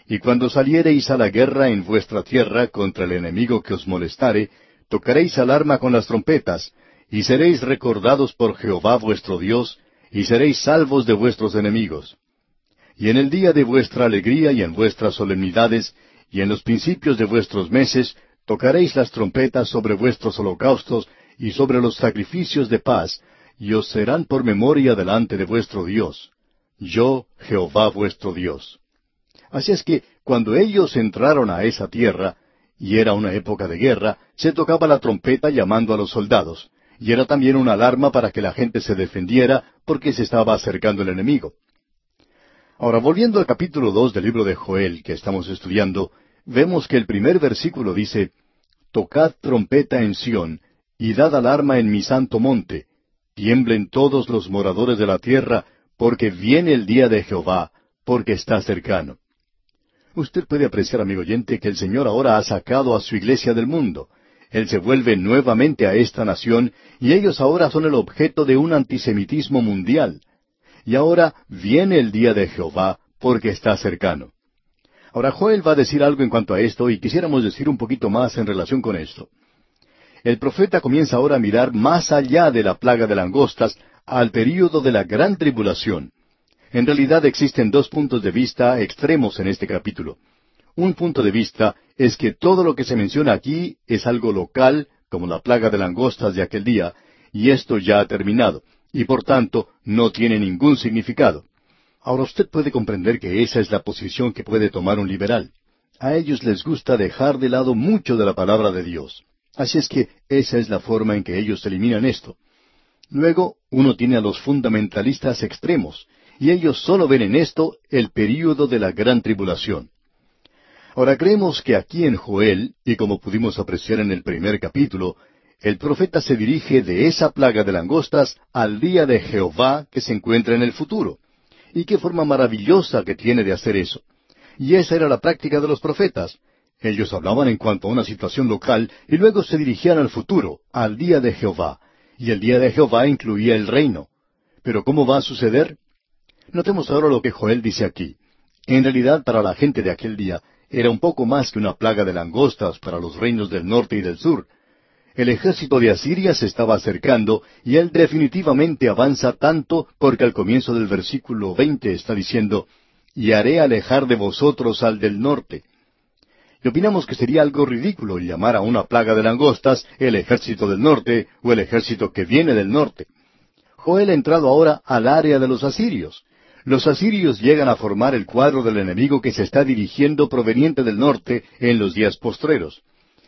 Y cuando saliereis a la guerra en vuestra tierra contra el enemigo que os molestare, tocaréis alarma con las trompetas, y seréis recordados por Jehová vuestro Dios, y seréis salvos de vuestros enemigos. Y en el día de vuestra alegría y en vuestras solemnidades, y en los principios de vuestros meses, tocaréis las trompetas sobre vuestros holocaustos y sobre los sacrificios de paz, y os serán por memoria delante de vuestro Dios. Yo, Jehová vuestro Dios. Así es que cuando ellos entraron a esa tierra, y era una época de guerra, se tocaba la trompeta llamando a los soldados, y era también una alarma para que la gente se defendiera porque se estaba acercando el enemigo. Ahora, volviendo al capítulo dos del libro de Joel que estamos estudiando, vemos que el primer versículo dice, Tocad trompeta en Sión, y dad alarma en mi santo monte, Tiemblen todos los moradores de la tierra, porque viene el día de Jehová, porque está cercano. Usted puede apreciar, amigo oyente, que el Señor ahora ha sacado a su iglesia del mundo. Él se vuelve nuevamente a esta nación, y ellos ahora son el objeto de un antisemitismo mundial. Y ahora viene el día de Jehová, porque está cercano. Ahora Joel va a decir algo en cuanto a esto, y quisiéramos decir un poquito más en relación con esto el profeta comienza ahora a mirar más allá de la plaga de langostas al período de la gran tribulación. En realidad existen dos puntos de vista extremos en este capítulo. Un punto de vista es que todo lo que se menciona aquí es algo local, como la plaga de langostas de aquel día, y esto ya ha terminado, y por tanto no tiene ningún significado. Ahora usted puede comprender que esa es la posición que puede tomar un liberal. A ellos les gusta dejar de lado mucho de la palabra de Dios. Así es que esa es la forma en que ellos eliminan esto. Luego, uno tiene a los fundamentalistas extremos, y ellos solo ven en esto el período de la gran tribulación. Ahora creemos que aquí en Joel, y como pudimos apreciar en el primer capítulo, el profeta se dirige de esa plaga de langostas al día de Jehová que se encuentra en el futuro. Y qué forma maravillosa que tiene de hacer eso. Y esa era la práctica de los profetas. Ellos hablaban en cuanto a una situación local y luego se dirigían al futuro, al día de Jehová. Y el día de Jehová incluía el reino. Pero ¿cómo va a suceder? Notemos ahora lo que Joel dice aquí. En realidad, para la gente de aquel día, era un poco más que una plaga de langostas para los reinos del norte y del sur. El ejército de Asiria se estaba acercando y él definitivamente avanza tanto porque al comienzo del versículo veinte está diciendo, y haré alejar de vosotros al del norte. Y opinamos que sería algo ridículo llamar a una plaga de langostas el ejército del norte o el ejército que viene del norte. Joel ha entrado ahora al área de los asirios. Los asirios llegan a formar el cuadro del enemigo que se está dirigiendo proveniente del norte en los días postreros.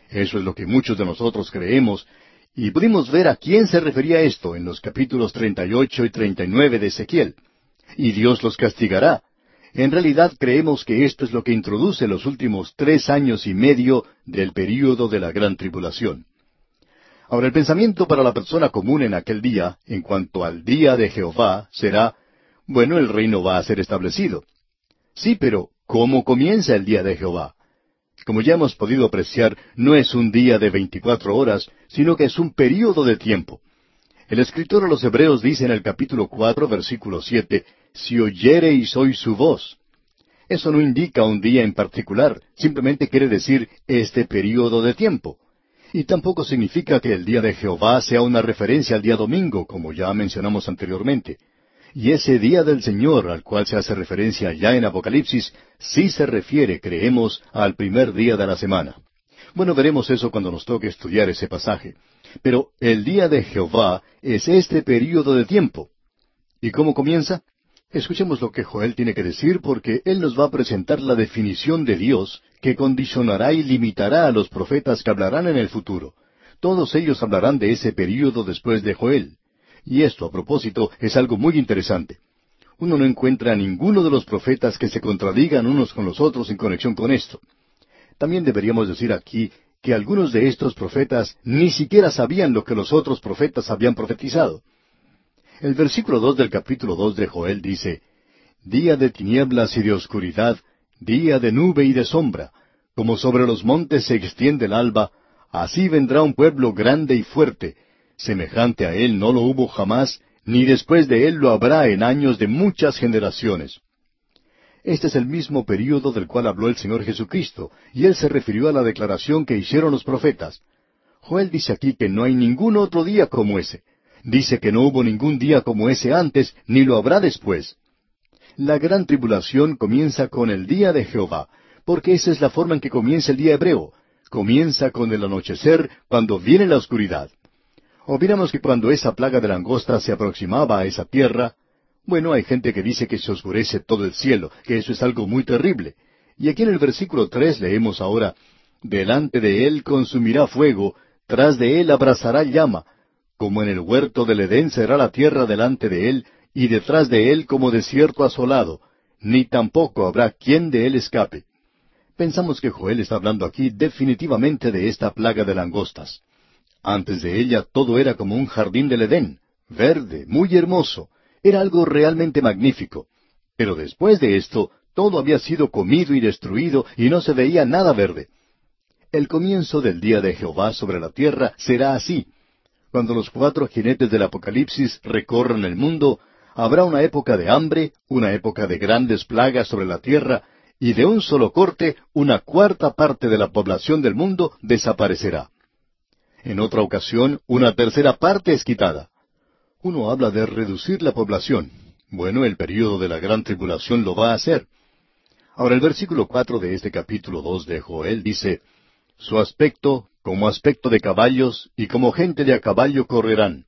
Eso es lo que muchos de nosotros creemos, y pudimos ver a quién se refería esto en los capítulos 38 y 39 de Ezequiel. Y Dios los castigará. En realidad creemos que esto es lo que introduce los últimos tres años y medio del período de la gran tribulación. Ahora el pensamiento para la persona común en aquel día, en cuanto al día de Jehová, será, bueno, el reino va a ser establecido. Sí, pero ¿cómo comienza el día de Jehová? Como ya hemos podido apreciar, no es un día de veinticuatro horas, sino que es un período de tiempo. El escritor a los Hebreos dice en el capítulo cuatro, versículo siete, si oyereis hoy su voz. Eso no indica un día en particular, simplemente quiere decir este período de tiempo. Y tampoco significa que el día de Jehová sea una referencia al día domingo, como ya mencionamos anteriormente. Y ese día del Señor al cual se hace referencia ya en Apocalipsis, sí se refiere, creemos, al primer día de la semana. Bueno, veremos eso cuando nos toque estudiar ese pasaje. Pero el día de Jehová es este período de tiempo. ¿Y cómo comienza? Escuchemos lo que Joel tiene que decir porque él nos va a presentar la definición de Dios que condicionará y limitará a los profetas que hablarán en el futuro. Todos ellos hablarán de ese período después de Joel. Y esto, a propósito, es algo muy interesante. Uno no encuentra a ninguno de los profetas que se contradigan unos con los otros en conexión con esto. También deberíamos decir aquí que algunos de estos profetas ni siquiera sabían lo que los otros profetas habían profetizado. El versículo dos del capítulo dos de Joel dice, Día de tinieblas y de oscuridad, día de nube y de sombra, como sobre los montes se extiende el alba, así vendrá un pueblo grande y fuerte, Semejante a él no lo hubo jamás, ni después de él lo habrá en años de muchas generaciones. Este es el mismo período del cual habló el Señor Jesucristo, y él se refirió a la declaración que hicieron los profetas. Joel dice aquí que no hay ningún otro día como ese. Dice que no hubo ningún día como ese antes, ni lo habrá después. La gran tribulación comienza con el día de Jehová, porque esa es la forma en que comienza el día hebreo. Comienza con el anochecer, cuando viene la oscuridad. Opinamos que cuando esa plaga de langosta se aproximaba a esa tierra, bueno, hay gente que dice que se oscurece todo el cielo, que eso es algo muy terrible. Y aquí en el versículo tres leemos ahora, Delante de él consumirá fuego, tras de él abrazará llama, como en el huerto del Edén será la tierra delante de él, y detrás de él como desierto asolado, ni tampoco habrá quien de él escape. Pensamos que Joel está hablando aquí definitivamente de esta plaga de langostas. Antes de ella todo era como un jardín del Edén, verde, muy hermoso, era algo realmente magnífico. Pero después de esto, todo había sido comido y destruido y no se veía nada verde. El comienzo del día de Jehová sobre la tierra será así. Cuando los cuatro jinetes del Apocalipsis recorran el mundo, habrá una época de hambre, una época de grandes plagas sobre la tierra, y de un solo corte una cuarta parte de la población del mundo desaparecerá. En otra ocasión, una tercera parte es quitada. Uno habla de reducir la población. Bueno, el período de la gran tribulación lo va a hacer. Ahora el versículo cuatro de este capítulo dos de Joel dice, Su aspecto como aspecto de caballos y como gente de a caballo correrán.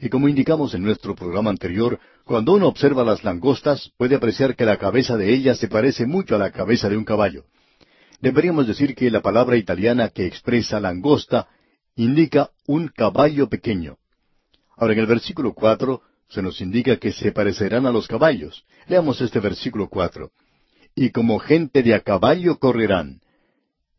Y como indicamos en nuestro programa anterior, cuando uno observa las langostas puede apreciar que la cabeza de ellas se parece mucho a la cabeza de un caballo. Deberíamos decir que la palabra italiana que expresa langosta indica un caballo pequeño. Ahora en el versículo cuatro se nos indica que se parecerán a los caballos. Leamos este versículo cuatro. Y como gente de a caballo correrán.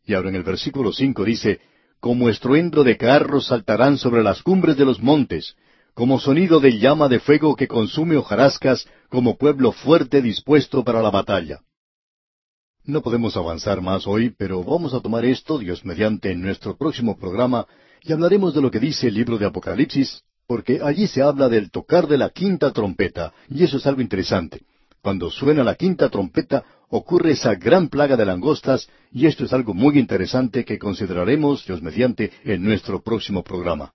Y ahora en el versículo cinco dice, como estruendo de carros saltarán sobre las cumbres de los montes, como sonido de llama de fuego que consume hojarascas, como pueblo fuerte dispuesto para la batalla. No podemos avanzar más hoy, pero vamos a tomar esto, Dios mediante, en nuestro próximo programa, y hablaremos de lo que dice el libro de Apocalipsis, porque allí se habla del tocar de la quinta trompeta, y eso es algo interesante. Cuando suena la quinta trompeta, ocurre esa gran plaga de langostas, y esto es algo muy interesante que consideraremos, Dios mediante, en nuestro próximo programa.